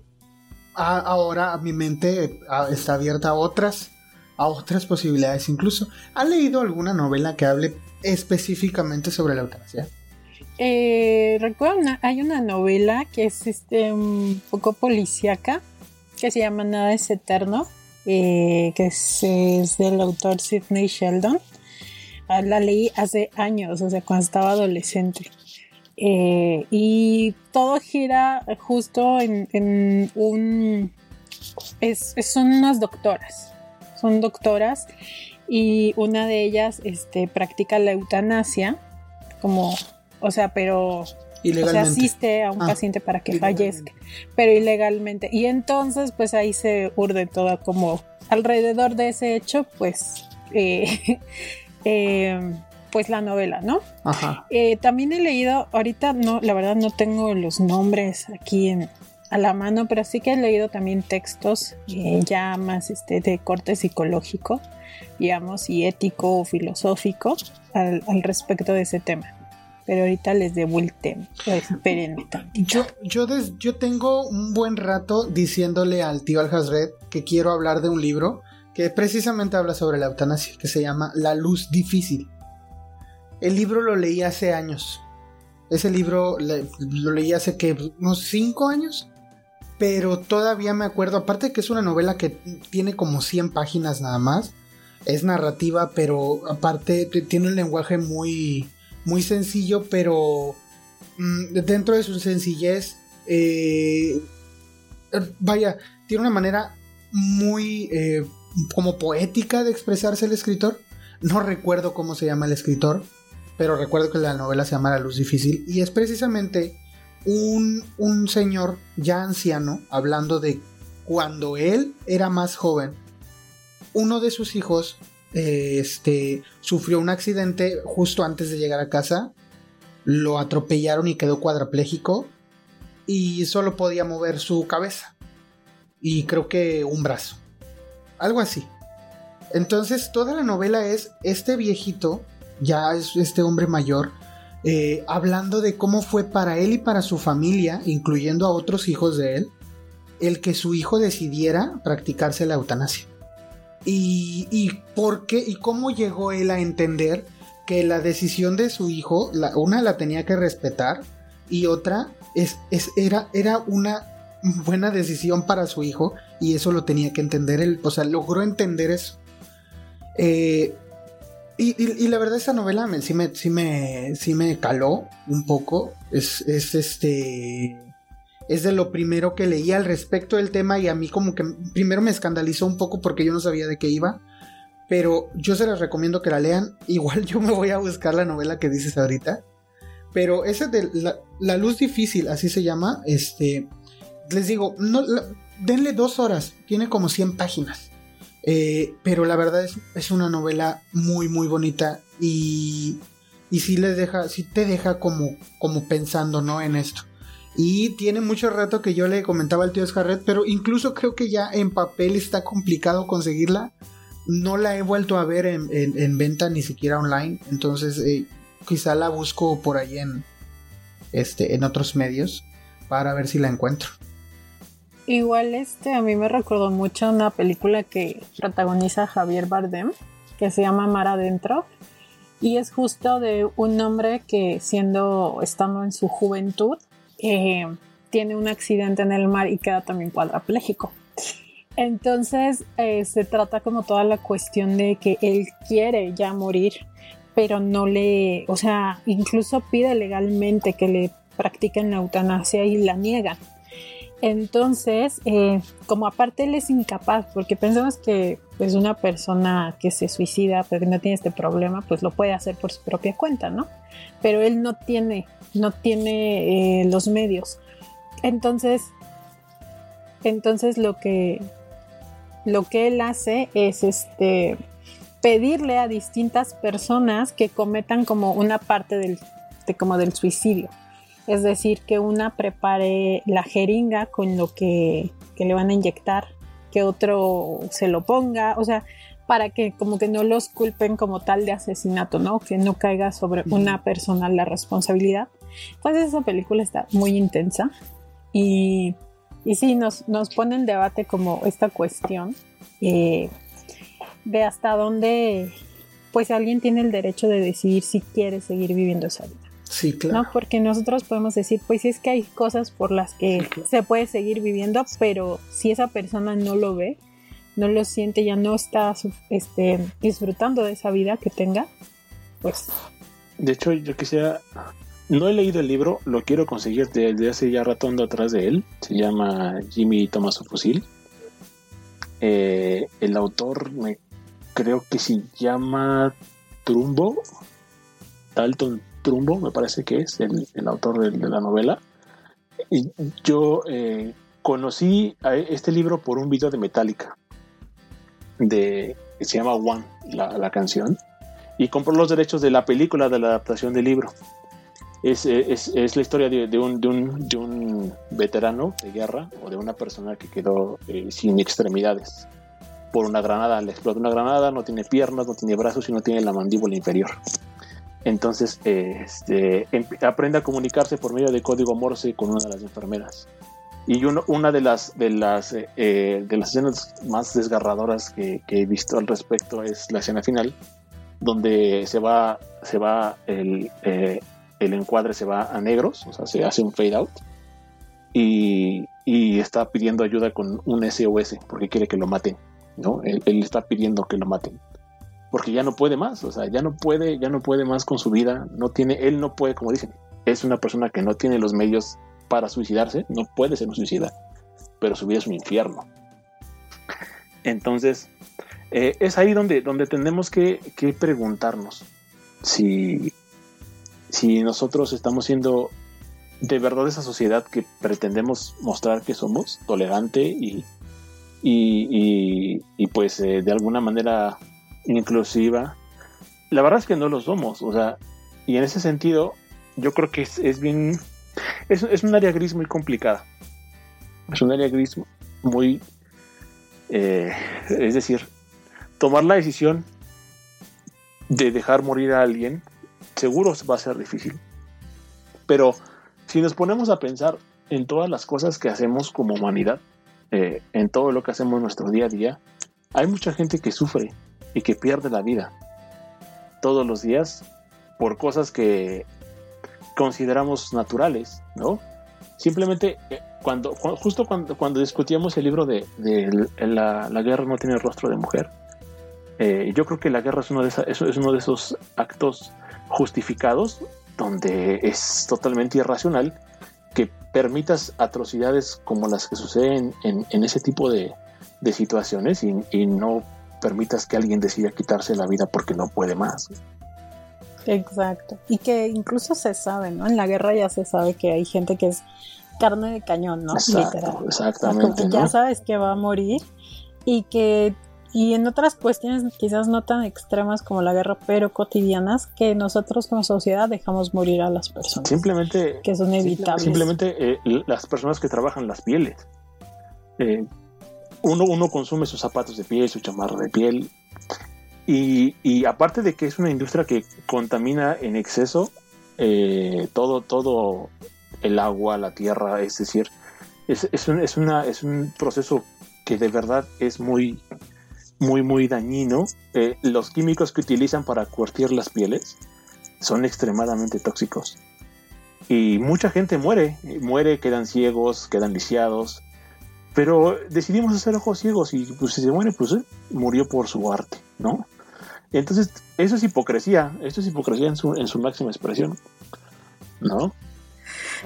ahora mi mente está abierta a otras, a otras posibilidades incluso. ¿Ha leído alguna novela que hable específicamente sobre la eutanasia? Eh, recuerdo, hay una novela que es este, un poco policíaca que se llama Nada es Eterno eh, que es, del autor Sidney Sheldon. Ah, la leí hace años, o sea, cuando estaba adolescente. Eh, y todo gira justo en, un... son unas doctoras, son doctoras y una de ellas este, practica la eutanasia, como, o sea, pero se asiste a un ah, paciente para que fallezca, pero ilegalmente. Y entonces, pues ahí se urde todo como alrededor de ese hecho, pues, eh, <laughs> eh, pues la novela, ¿no? Ajá. Eh, también he leído, ahorita no, la verdad no tengo los nombres aquí en, a la mano, pero sí que he leído también textos ya más este, de corte psicológico, digamos, y ético o filosófico al respecto de ese tema. Pero ahorita les debo el tema. Espérenme Yo, yo, yo tengo un buen rato diciéndole al tío Alhazred que quiero hablar de un libro que precisamente habla sobre la eutanasia, que se llama La luz difícil. El libro lo leí hace años. Ese libro lo leí hace que unos 5 años. Pero todavía me acuerdo, aparte de que es una novela que tiene como 100 páginas nada más. Es narrativa, pero aparte tiene un lenguaje muy, muy sencillo, pero mm, dentro de su sencillez, eh, vaya, tiene una manera muy eh, como poética de expresarse el escritor. No recuerdo cómo se llama el escritor, pero recuerdo que la novela se llama La Luz Difícil y es precisamente un, un señor ya anciano hablando de cuando él era más joven. Uno de sus hijos este, sufrió un accidente justo antes de llegar a casa, lo atropellaron y quedó cuadraplégico y solo podía mover su cabeza y creo que un brazo, algo así. Entonces toda la novela es este viejito, ya es este hombre mayor, eh, hablando de cómo fue para él y para su familia, incluyendo a otros hijos de él, el que su hijo decidiera practicarse la eutanasia y, por qué y cómo llegó él a entender que la decisión de su hijo, la, una la tenía que respetar y otra es, era, era una buena decisión para su hijo y eso lo tenía que entender él, o sea, logró entender eso. Eh, y, la verdad esa novela me, sí, me, sí, me, sí me caló un poco, es, es este es de lo primero que leí al respecto del tema y a mí como que primero me escandalizó un poco porque yo no sabía de qué iba. Pero yo se les recomiendo que la lean. <laughs> Igual yo me voy a buscar la novela que dices ahorita. Pero ese de la, luz difícil, así se llama. Este, les digo, no, denle dos horas. Tiene como 100 páginas. Eh, pero la verdad es, es, una novela muy, muy bonita. Y, y sí les deja, sí te deja como, como pensando, ¿no? En esto. Y tiene mucho rato que yo le comentaba al tío Scarrett, pero incluso creo que ya en papel está complicado conseguirla. No la he vuelto a ver en, venta ni siquiera online. Entonces eh, quizá la busco por ahí en, este, en otros medios para ver si la encuentro. Igual este a mí me recordó mucho una película que protagoniza Javier Bardem, que se llama Mar Adentro. Y es justo de un hombre que siendo, estando en su juventud, eh, tiene un accidente en el mar y queda también cuadraplégico. Entonces eh, se trata como toda la cuestión de que él quiere ya morir, pero no le, o sea, incluso pide legalmente que le practiquen la eutanasia y la niegan. Entonces, eh, como aparte él es incapaz, porque pensamos que pues una persona que se suicida, pero que no tiene este problema, pues lo puede hacer por su propia cuenta, ¿no? Pero él no tiene no tiene eh, los medios. Entonces, entonces lo que lo que él hace es este pedirle a distintas personas que cometan como una parte del, como del suicidio. Es decir, que una prepare la jeringa con lo que, que le van a inyectar, que otro se lo ponga, o sea, para que como que no los culpen como tal de asesinato, ¿no? Que no caiga sobre una persona la responsabilidad. Pues esa película está muy intensa y, y sí, nos, nos pone en debate como esta cuestión eh, de hasta dónde pues alguien tiene el derecho de decidir si quiere seguir viviendo esa vida. Sí, claro. ¿no? Porque nosotros podemos decir, pues es que hay cosas por las que se puede seguir viviendo, pero si esa persona no lo ve, no lo siente, ya no está este, disfrutando de esa vida que tenga, pues... De hecho, yo quisiera no he leído el libro, lo quiero conseguir desde hace ya ratondo atrás de él. Se llama Jimmy Thomas Fusil. Eh, el autor me creo que se llama Trumbo. Dalton Trumbo, me parece que es el, autor de, la novela. Y yo eh, conocí a este libro por un video de Metallica. De, que se llama One, la, la canción. Y compró los derechos de la película de la adaptación del libro es, es, la historia de, un, de, un, de, un, veterano de guerra o de una persona que quedó eh, sin extremidades por una granada. Le explota una granada, no tiene piernas, no tiene brazos y no tiene la mandíbula inferior. Entonces, este, em, aprende a comunicarse por medio de código Morse con una de las enfermeras. Y una de las, de, las, eh, eh, de las escenas más desgarradoras que, he visto al respecto es la escena final, donde se va, se va el, eh, el encuadre se va a negros, o sea, se hace un fade out. Y, está pidiendo ayuda con un SOS porque quiere que lo maten, ¿no? Él, está pidiendo que lo maten porque ya no puede más, o sea, ya no puede, ya no puede más con su vida, no tiene, él no puede, como dicen, es una persona que no tiene los medios para suicidarse, no puede ser un suicida, pero su vida es un infierno. Entonces, eh, es ahí donde, donde tenemos que preguntarnos si, si nosotros estamos siendo de verdad esa sociedad que pretendemos mostrar que somos, tolerante y, y, y, pues eh, de alguna manera inclusiva. La verdad es que no lo somos, o sea, y en ese sentido yo creo que es, es bien, es, es, un área gris muy complicada. Es un área gris muy, eh, es decir, tomar la decisión de dejar morir a alguien seguro va a ser difícil. Pero si nos ponemos a pensar en todas las cosas que hacemos como humanidad, eh, en todo lo que hacemos en nuestro día a día, hay mucha gente que sufre y que pierde la vida todos los días por cosas que consideramos naturales, ¿no? Simplemente eh, cuando, justo cuando, cuando, discutíamos el libro de, la, guerra no tiene rostro de mujer, eh, yo creo que la guerra es uno, de es uno de esos actos justificados donde es totalmente irracional que permitas atrocidades como las que suceden en, ese tipo de, situaciones y, y, no permitas que alguien decida quitarse la vida porque no puede más. Exacto. Y que incluso se sabe, ¿no? En la guerra ya se sabe que hay gente que es carne de cañón, ¿no? Exacto, Exactamente. Ya sabes que va a morir y que y en otras cuestiones quizás no tan extremas como la guerra, pero cotidianas, que nosotros como sociedad dejamos morir a las personas. Simplemente. Que son. Simplemente eh, las personas que trabajan las pieles. Eh, uno, uno consume sus zapatos de piel, su chamarra de piel. Y, y aparte de que es una industria que contamina en exceso eh, todo, todo el agua, la tierra, es decir, es, es, un, es, una, es un proceso que de verdad es muy, muy, muy dañino. Eh, los químicos que utilizan para curtir las pieles son extremadamente tóxicos. Y mucha gente muere, muere, quedan ciegos, quedan lisiados. Pero decidimos hacer ojos ciegos y pues si se muere, pues eh, murió por su arte, ¿no? Entonces, eso es hipocresía, eso es hipocresía en su, en su máxima expresión, ¿no?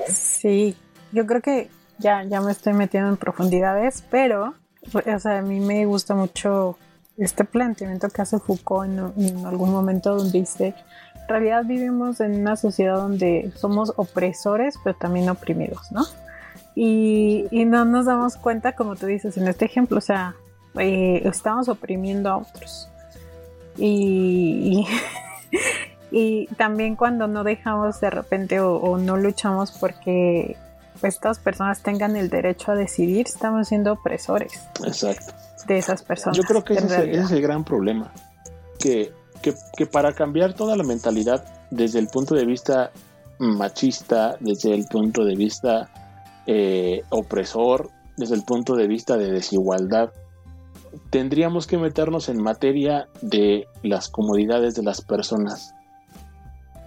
Sí, yo creo que ya, ya me estoy metiendo en profundidades, pero, o sea, a mí me gusta mucho este planteamiento que hace Foucault en, en algún momento donde dice, en realidad vivimos en una sociedad donde somos opresores, pero también oprimidos, ¿no? Y, no nos damos cuenta, como tú dices en este ejemplo, o sea, eh, estamos oprimiendo a otros. Y, y, <laughs> también cuando no dejamos de repente o, no luchamos porque estas personas tengan el derecho a decidir, estamos siendo opresores. Exacto. De esas personas. Yo creo que ese, es el gran problema. Que, que, que para cambiar toda la mentalidad desde el punto de vista machista, desde el punto de vista eh, opresor desde el punto de vista de desigualdad, tendríamos que meternos en materia de las comodidades de las personas.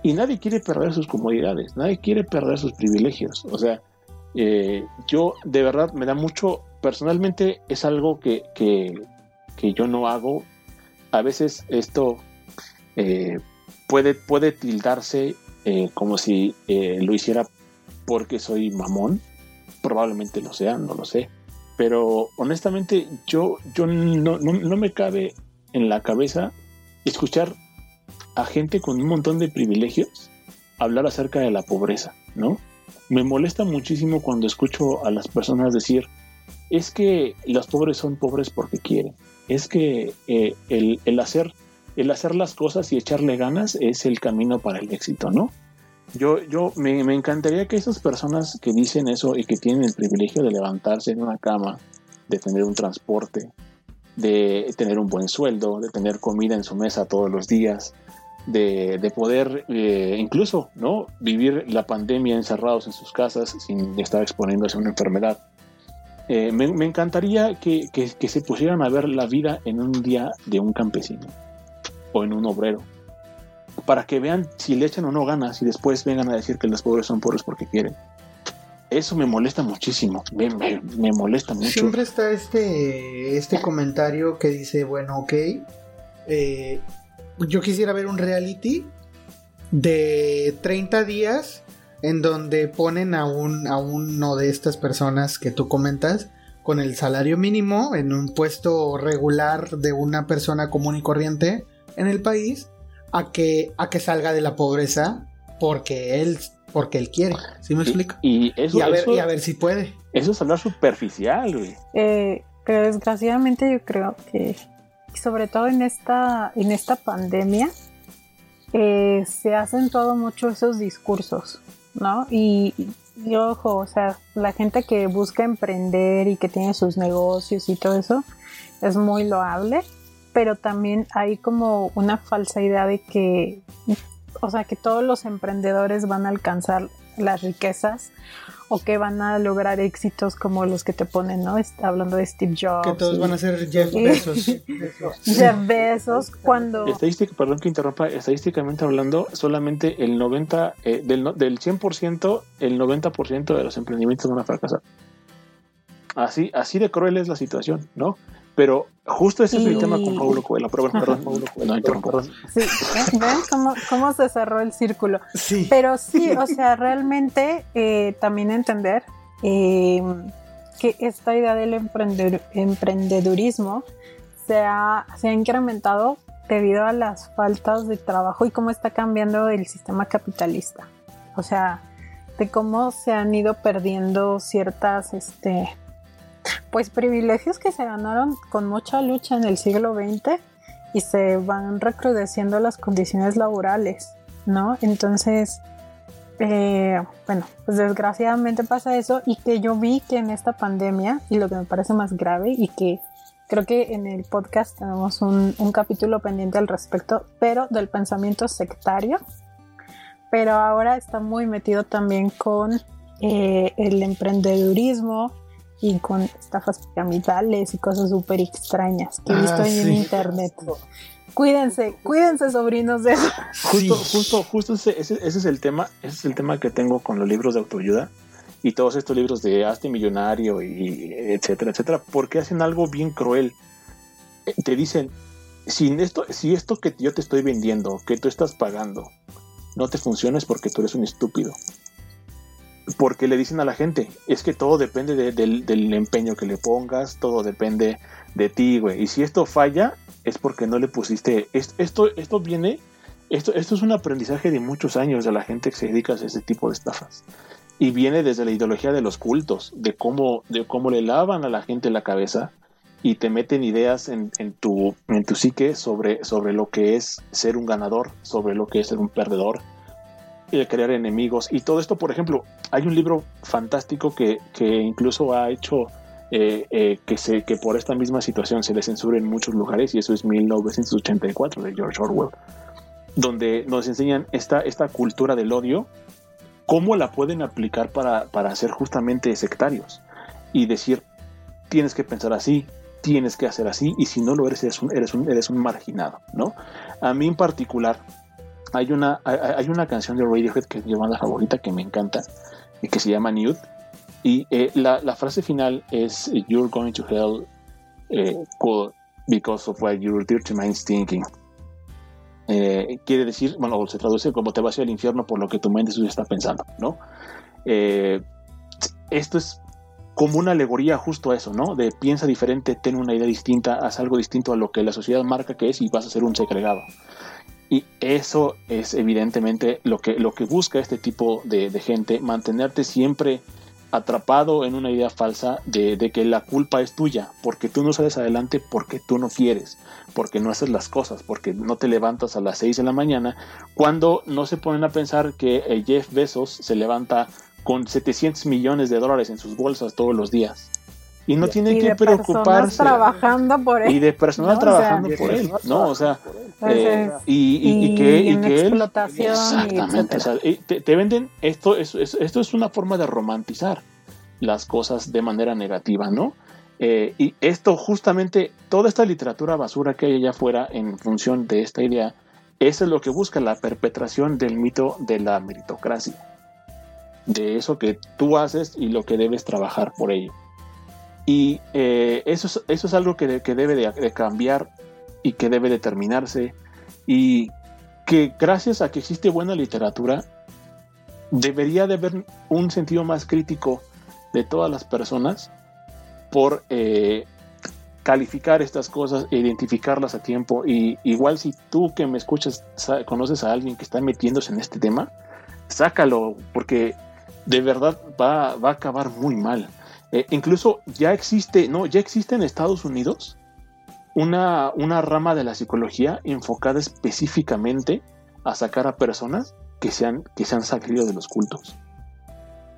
Y nadie quiere perder sus comodidades, nadie quiere perder sus privilegios. O sea, eh, yo de verdad me da mucho, personalmente es algo que, que, yo no hago. A veces esto eh, puede, puede tildarse como si lo hiciera porque soy mamón probablemente lo sea, no lo sé. Pero honestamente yo, yo no, no, me cabe en la cabeza escuchar a gente con un montón de privilegios hablar acerca de la pobreza, ¿no? Me molesta muchísimo cuando escucho a las personas decir, es que los pobres son pobres porque quieren, es que eh, el, hacer, el hacer las cosas y echarle ganas es el camino para el éxito, ¿no? Yo, yo me, encantaría que esas personas que dicen eso y que tienen el privilegio de levantarse en una cama, de tener un transporte, de tener un buen sueldo, de tener comida en su mesa todos los días, de, poder eh, incluso no vivir la pandemia encerrados en sus casas sin estar exponiéndose a una enfermedad. Eh, me, encantaría que, se pusieran a ver la vida en un día de un campesino o en un obrero, para que vean si le echan o no ganas y después vengan a decir que los pobres son pobres porque quieren. Eso me molesta muchísimo, me, me, molesta mucho. Siempre está este, este comentario que dice, bueno, ok, eh, yo quisiera ver un reality de 30 días en donde ponen a, un, a uno de estas personas que tú comentas con el salario mínimo en un puesto regular de una persona común y corriente en el país a que, a que salga de la pobreza porque él, porque él quiere. ¿Sí me explico? Y, eso, a, ver, y a ver si puede. Eso es hablar superficial, güey. Eh, pero desgraciadamente yo creo que sobre todo en esta, en esta pandemia, eh, se hacen todo mucho esos discursos, ¿no? Y, ojo, o sea, la gente que busca emprender y que tiene sus negocios y todo eso es muy loable, pero también hay como una falsa idea de que, o sea, que todos los emprendedores van a alcanzar las riquezas o que van a lograr éxitos como los que te ponen, ¿no? Está hablando de Steve Jobs. Que todos van a ser Jeff Bezos. <laughs> Jeff Bezos, cuando... Estadística, perdón que interrumpa, estadísticamente hablando, solamente el 90, eh, del, del 100%, el 90% de los emprendimientos van a fracasar. Así, así de cruel es la situación, ¿no? Pero justo ese es el tema con Paulo Coelho. Pero bueno, perdón, <laughs> Paulo Coelho. Sí, ¿ven cómo, cómo, se cerró el círculo? Sí. Pero sí, <laughs> o sea, realmente eh, también entender eh, que esta idea del emprendedurismo se ha, se ha incrementado debido a las faltas de trabajo y cómo está cambiando el sistema capitalista. O sea, de cómo se han ido perdiendo ciertas este, pues privilegios que se ganaron con mucha lucha en el siglo XX y se van recrudeciendo las condiciones laborales, ¿no? Entonces, eh, bueno, pues desgraciadamente pasa eso y que yo vi que en esta pandemia, y lo que me parece más grave y que creo que en el podcast tenemos un, capítulo pendiente al respecto, pero del pensamiento sectario, pero ahora está muy metido también con eh, el emprendedurismo, y con estafas piramidales y cosas súper extrañas que he visto ah, en internet. Cuídense, cuídense sobrinos de eso. <laughs> Justo, justo, justo ese, ese, es el tema, ese es el tema que tengo con los libros de autoayuda y todos estos libros de Hazte Millonario y etcétera, etcétera, porque hacen algo bien cruel. Eh, te dicen, si esto, si esto que yo te estoy vendiendo, que tú estás pagando, no te funciona es porque tú eres un estúpido porque le dicen a la gente, es que todo depende del, empeño que le pongas, todo depende de ti, güey. Y si esto falla, es porque no le pusiste. Esto, esto, viene, esto, esto es un aprendizaje de muchos años de la gente que se dedica a ese tipo de estafas. Y viene desde la ideología de los cultos, de cómo, de cómo le lavan a la gente la cabeza y te meten ideas en, en, tu, en tu psique sobre, sobre lo que es ser un ganador, sobre lo que es ser un perdedor, de crear enemigos. Y todo esto, por ejemplo, hay un libro fantástico que, que incluso ha hecho eh, eh, que, se, que por esta misma situación se le censura en muchos lugares, y eso es 1984 de George Orwell, donde nos enseñan esta, esta cultura del odio, cómo la pueden aplicar para, para ser justamente sectarios y decir, tienes que pensar así, tienes que hacer así, y si no lo eres, eres un, eres un, eres un marginado, ¿no? A mí en particular, hay una, hay una canción de Radiohead que es mi banda favorita que me encanta y que se llama Nude. Y eh, la, frase final es You're going to hell eh, because of what your dirty mind's thinking. Eh, quiere decir, bueno, se traduce como te vas al infierno por lo que tu mente está pensando, ¿no? esto es como una alegoría justo a eso, ¿no? De piensa diferente, ten una idea distinta, haz algo distinto a lo que la sociedad marca que es y vas a ser un segregado. Y eso es evidentemente lo que, lo que busca este tipo de, gente, mantenerte siempre atrapado en una idea falsa de, que la culpa es tuya, porque tú no sales adelante porque tú no quieres, porque no haces las cosas, porque no te levantas a las 6 de la mañana, cuando no se ponen a pensar que eh, Jeff Bezos se levanta con 700 millones de dólares en sus bolsas todos los días y no tienen y que de personas preocuparse. trabajando por él. y de personal No, o sea, trabajando por él no o sea eh, y, y- y que, y que él exactamente o etcétera. sea, eh, te, te venden esto es, es- esto es una forma de romantizar las cosas de manera negativa no Eh, y esto justamente toda esta literatura basura que hay allá afuera en función de esta idea eso es lo que busca la perpetración del mito de la meritocracia. De eso que tú haces y lo que debes trabajar por ello y eh, eso, es, eso es algo que, que debe de, cambiar y que debe determinarse y que gracias a que existe buena literatura debería de haber un sentido más crítico de todas las personas por eh, calificar estas cosas identificarlas a tiempo. Y igual si tú que me escuchas conoces a alguien que está metiéndose en este tema sácalo porque de verdad va, va a acabar muy mal eh, incluso ya existe, no, ya existe en Estados Unidos una, una rama de la psicología enfocada específicamente a sacar a personas que se han, que se han salido de los cultos.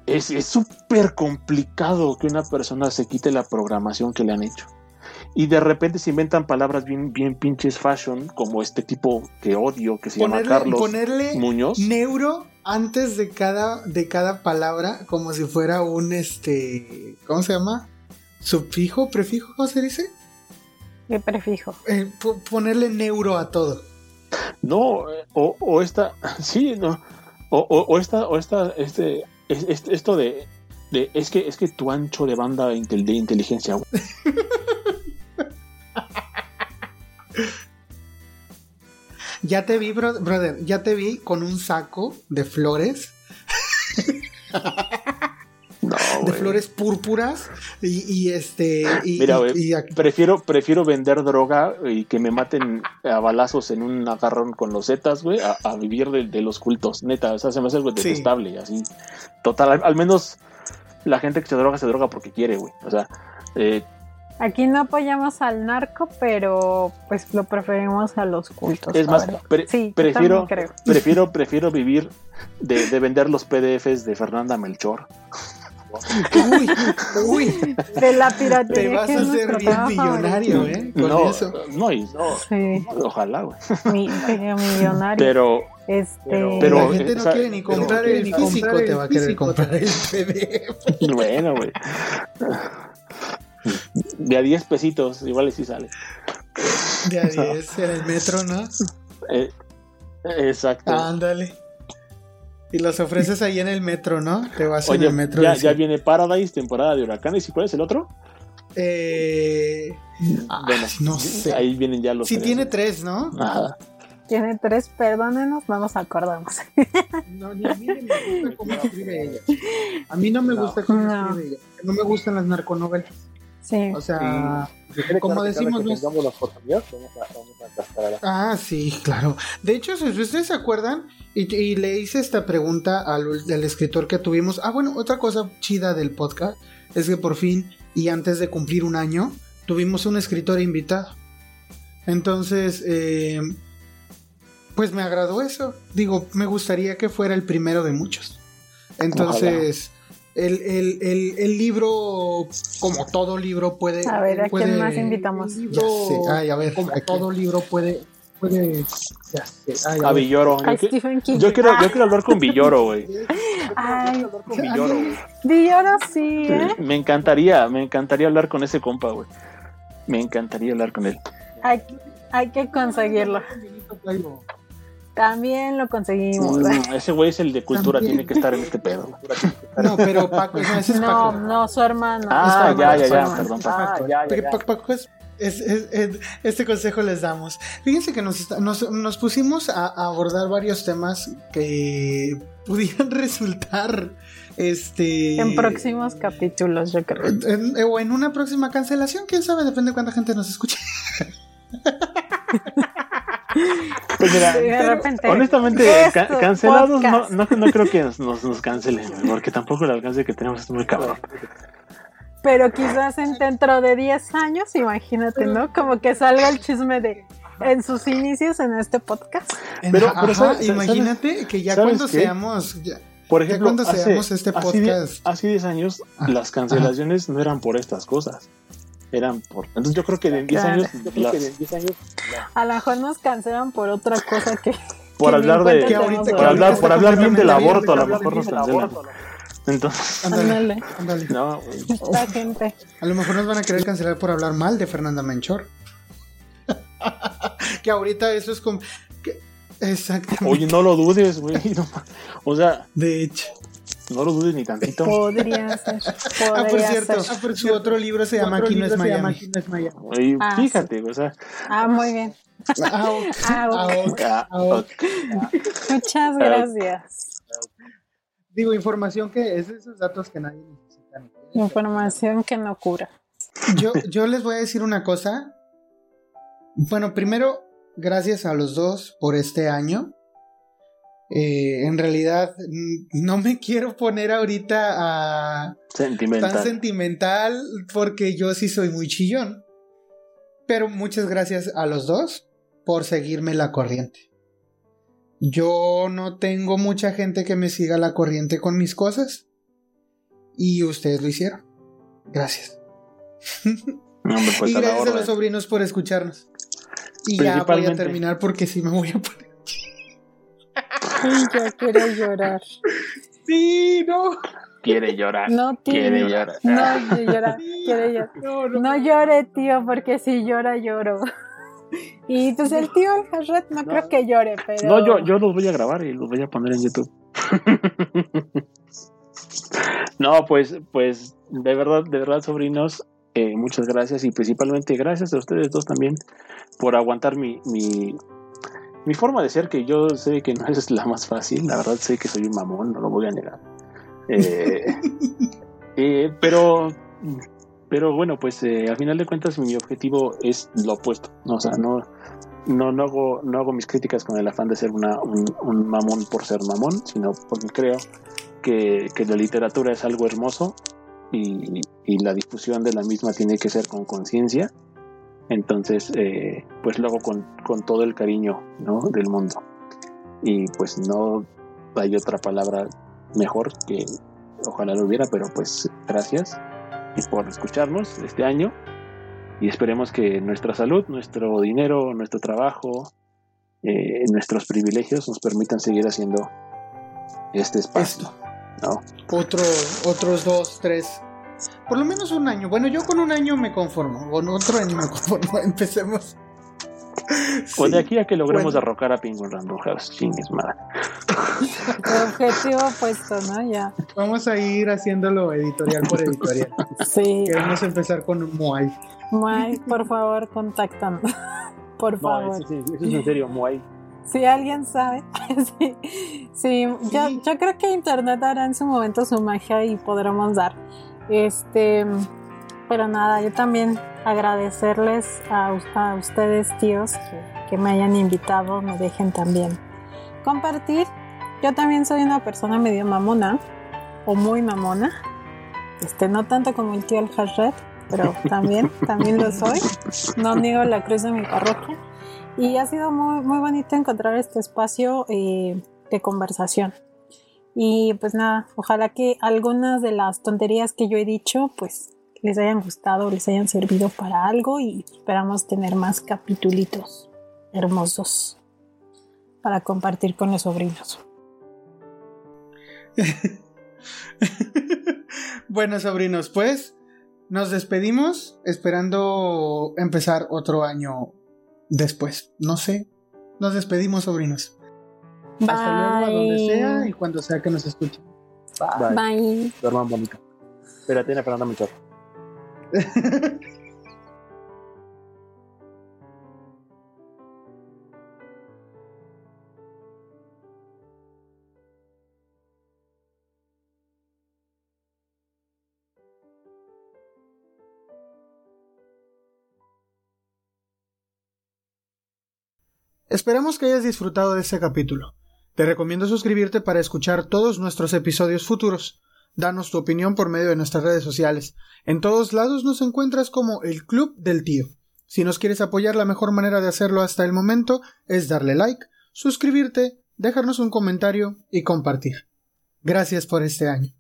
Es es súper complicado que una persona se quite la programación que le han hecho. Y de repente se inventan palabras bien, bien pinches fashion, como este tipo que odio, que se llama Carlos ponerle Muñoz. neuro antes de cada, de cada palabra, como si fuera un este. ¿Cómo se llama? ¿Subfijo? ¿Prefijo? ¿Cómo se dice? ¿Qué prefijo? Eh, po- ponerle neuro a todo. No, o, o esta, <laughs> sí, no, o, o, o esta, o esta, este, es- es- esto de, de, es que, es que tu ancho de banda de inteligencia. <laughs> Ya te vi, bro- brother, ya te vi con un saco de flores, no, <laughs> de flores púrpuras y, y este. Y, Mira, y- prefiero, prefiero vender droga y que me maten a balazos en un agarrón con los zetas, güey, a, a vivir de, de los cultos, neta, o sea, se me hace algo Sí. detestable, así, total, al, al menos la gente que se droga se droga porque quiere, güey, o sea, eh, Aquí no apoyamos al narco, pero pues lo preferimos a los cultos. es más, pre- sí, prefiero, creo. prefiero, <laughs> prefiero vivir de, de vender los PDFs de Fernanda Melchor. Uy, uy, De la te piratería. vas que a es hacer bien trabajo millonario, ¿eh? Con No, eso. no, y- Sí, ojalá, güey. mi, millonario. Pero, este, pero- la gente no esa- quiere ni comprar el físico, te va a querer comprar el <laughs> PDF. bueno, güey. De a 10 pesitos, igual y sí sale. De a <laughs> 10 en el metro, ¿no? Eh, exacto. Ándale. Y los ofreces ahí en el metro, ¿no? Te vas en el metro. ya, ya viene Paradise, temporada de huracanes. ¿Y cuál es el otro? Eh, bueno, no sé. ahí vienen ya los. Sí tres. tiene tres, ¿no? Ajá. tiene tres, perdónenos, no nos acordamos. No, ni a mí ni me gusta cómo escribe ella. A mí no me gusta cómo No. escribe ella. No me gustan las narconovelas. Sí. O sea, como decimos, no es- tengamos la oportunidad, vamos a, vamos a cascar a Ah, sí, claro. De hecho, si ustedes se acuerdan, y, y le hice esta pregunta al, al escritor que tuvimos. Ah, bueno, otra cosa chida del podcast es que por fin, y antes de cumplir un año, tuvimos un escritor invitado. Entonces, eh, pues me agradó eso. Digo, me gustaría que fuera el primero de muchos. Entonces, el, el- el- el libro, como todo libro, puede. A ver, ¿a puede- quién más invitamos? libro. Ay, a ver, como todo libro puede, puede, ya sé. Ay, a A. Villoro. Yo, quiero, Ah, yo quiero hablar con Villoro, güey. Villoro, ahora sí, ¿eh? Me encantaría, me encantaría hablar con ese compa, güey. Me encantaría hablar con él. Hay, hay que conseguirlo. También lo conseguimos. Mm, <laughs> ese güey es el de cultura, También. tiene que estar en este pedo. No, pero Paco, no, ese es No, Paco. no, su hermano. Ah, Es ya, ya, ya, perdón, Ah, Paco. Porque Paco, Paco es- es- es- es- este consejo les damos. Fíjense que nos, está- nos, nos pusimos a, a abordar varios temas que pudieran <laughs> resultar este En próximos capítulos, yo creo. en- o en una próxima cancelación, quién sabe, depende de cuánta gente nos escuche. <laughs> Pues mira, De repente. honestamente, cancelados no, no, no creo que nos, nos, cancelen, porque tampoco el alcance que tenemos es muy cabrón. Pero quizás en dentro de 10 años, imagínate, ¿no? Como que salga el chisme de en sus inicios en este podcast. Pero- Ajá, pero ¿sabes- imagínate que ya cuando qué? seamos ya, Por Ya ejemplo, cuando hace, este podcast. hace 10 años Ah, las cancelaciones no eran por estas cosas. Eran por. Entonces yo creo que en 10 Claro. años. Yo creo las- que en 10 años A lo mejor nos cancelan por otra cosa que. por que hablar de. Que ahorita- que Por hablar, por hablar bien del aborto, a lo mejor nos cancelan. Entonces, Ándale, Ándale. no, güey. Esta gente. A lo mejor nos van a querer cancelar por hablar mal de Fernanda Menchor. <laughs> que ahorita eso es como. que- Exactamente. Oye, no lo dudes, güey. no <laughs> o sea, De hecho. No lo dudes ni tantito. Podría ser. <laughs> Ah, por cierto, ser. su otro libro se llama Aquí no es Miami. Aquí no es Miami. Ah, fíjate, o sea. Ah, muy bien. <laughs> Ah. Ah. Ah, ah, Ah. Muchas gracias. Digo, información que es de esos datos que nadie necesita. Información que no cura. Yo, yo les voy a decir una cosa. Bueno, primero, gracias a los dos por este año. Eh, en realidad, no me quiero poner ahorita a Sentimental. tan sentimental porque yo sí soy muy chillón. Pero muchas gracias a los dos por seguirme la corriente. Yo no tengo mucha gente que me siga la corriente con mis cosas. Y ustedes lo hicieron. Gracias. No, pues <laughs> y a gracias a orden. los sobrinos por escucharnos. Y ya voy a terminar porque sí me voy a poner. Ay, yo quiero llorar. Sí, no. Quiere llorar. No, tío. Quiere llorar. No, llora. Quiere llorar. No, no. No llore, tío, porque si llora, lloro. Y pues el tío, el no, creo que llore, pero. No, yo, yo los voy a grabar y los voy a poner en YouTube. <laughs> no, pues, pues, de verdad, de verdad, sobrinos, eh, muchas gracias y principalmente gracias a ustedes dos también por aguantar mi, mi, mi forma de ser, que yo sé que no <laughs> es la más fácil, la verdad sé que soy un mamón, no lo voy a negar. Eh, <laughs> eh, pero, pero bueno, pues eh, al final de cuentas mi objetivo es lo opuesto, ¿no? o sea, no, no, no, hago, no hago mis críticas con el afán de ser una, un, un mamón por ser mamón, sino porque creo que, que la literatura es algo hermoso y, y la difusión de la misma tiene que ser con conciencia. Entonces, eh, pues lo hago con, con todo el cariño ¿no? del mundo. Y pues no hay otra palabra mejor que ojalá lo hubiera, pero pues gracias y por escucharnos este año y esperemos que nuestra salud, nuestro dinero, nuestro trabajo, eh, nuestros privilegios nos permitan seguir haciendo este espacio. Esto. ¿no? Otro, otros dos, tres. Por lo menos un año. Bueno, yo con un año me conformo. Con otro año me conformo. <laughs> Empecemos. Pues Sí. de aquí a que logremos Bueno. derrocar a Penguin Random House, chingues madre. <laughs> El objetivo puesto, ¿no? Ya. Vamos a ir haciéndolo editorial por editorial. <laughs> Sí. Queremos empezar con Moai. Mike, por favor, contáctanos. Por No, favor. eso, sí, eso es en serio, Muay. Si alguien sabe, sí, sí, Yo, yo creo que Internet hará en su momento su magia y podremos dar. Este, pero nada, yo también agradecerles a, us- a ustedes, tíos, que, que me hayan invitado, me dejen también compartir. Yo también soy una persona medio mamona, o muy mamona. Este, no tanto como el tío El pero <laughs> también, también lo soy. No niego la cruz de mi parroquia. Y ha sido muy, muy bonito encontrar este espacio eh, de conversación. Y pues nada, ojalá que algunas de las tonterías que yo he dicho, pues les hayan gustado, les hayan servido para algo y esperamos tener más capitulitos hermosos para compartir con los sobrinos. <laughs> bueno, sobrinos, pues nos despedimos esperando empezar otro año después. No sé. Nos despedimos, sobrinos. Hasta luego, a donde sea y cuando sea que nos escuchen. Bye. Bye. Duerman bonito. Espérate, Ana Fernanda Melchor. Esperamos que hayas disfrutado de este capítulo. Te recomiendo suscribirte para escuchar todos nuestros episodios futuros. Danos tu opinión por medio de nuestras redes sociales. En todos lados nos encuentras como el Club del Tío. Si nos quieres apoyar, la mejor manera de hacerlo hasta el momento es darle like, suscribirte, dejarnos un comentario y compartir. Gracias por este año.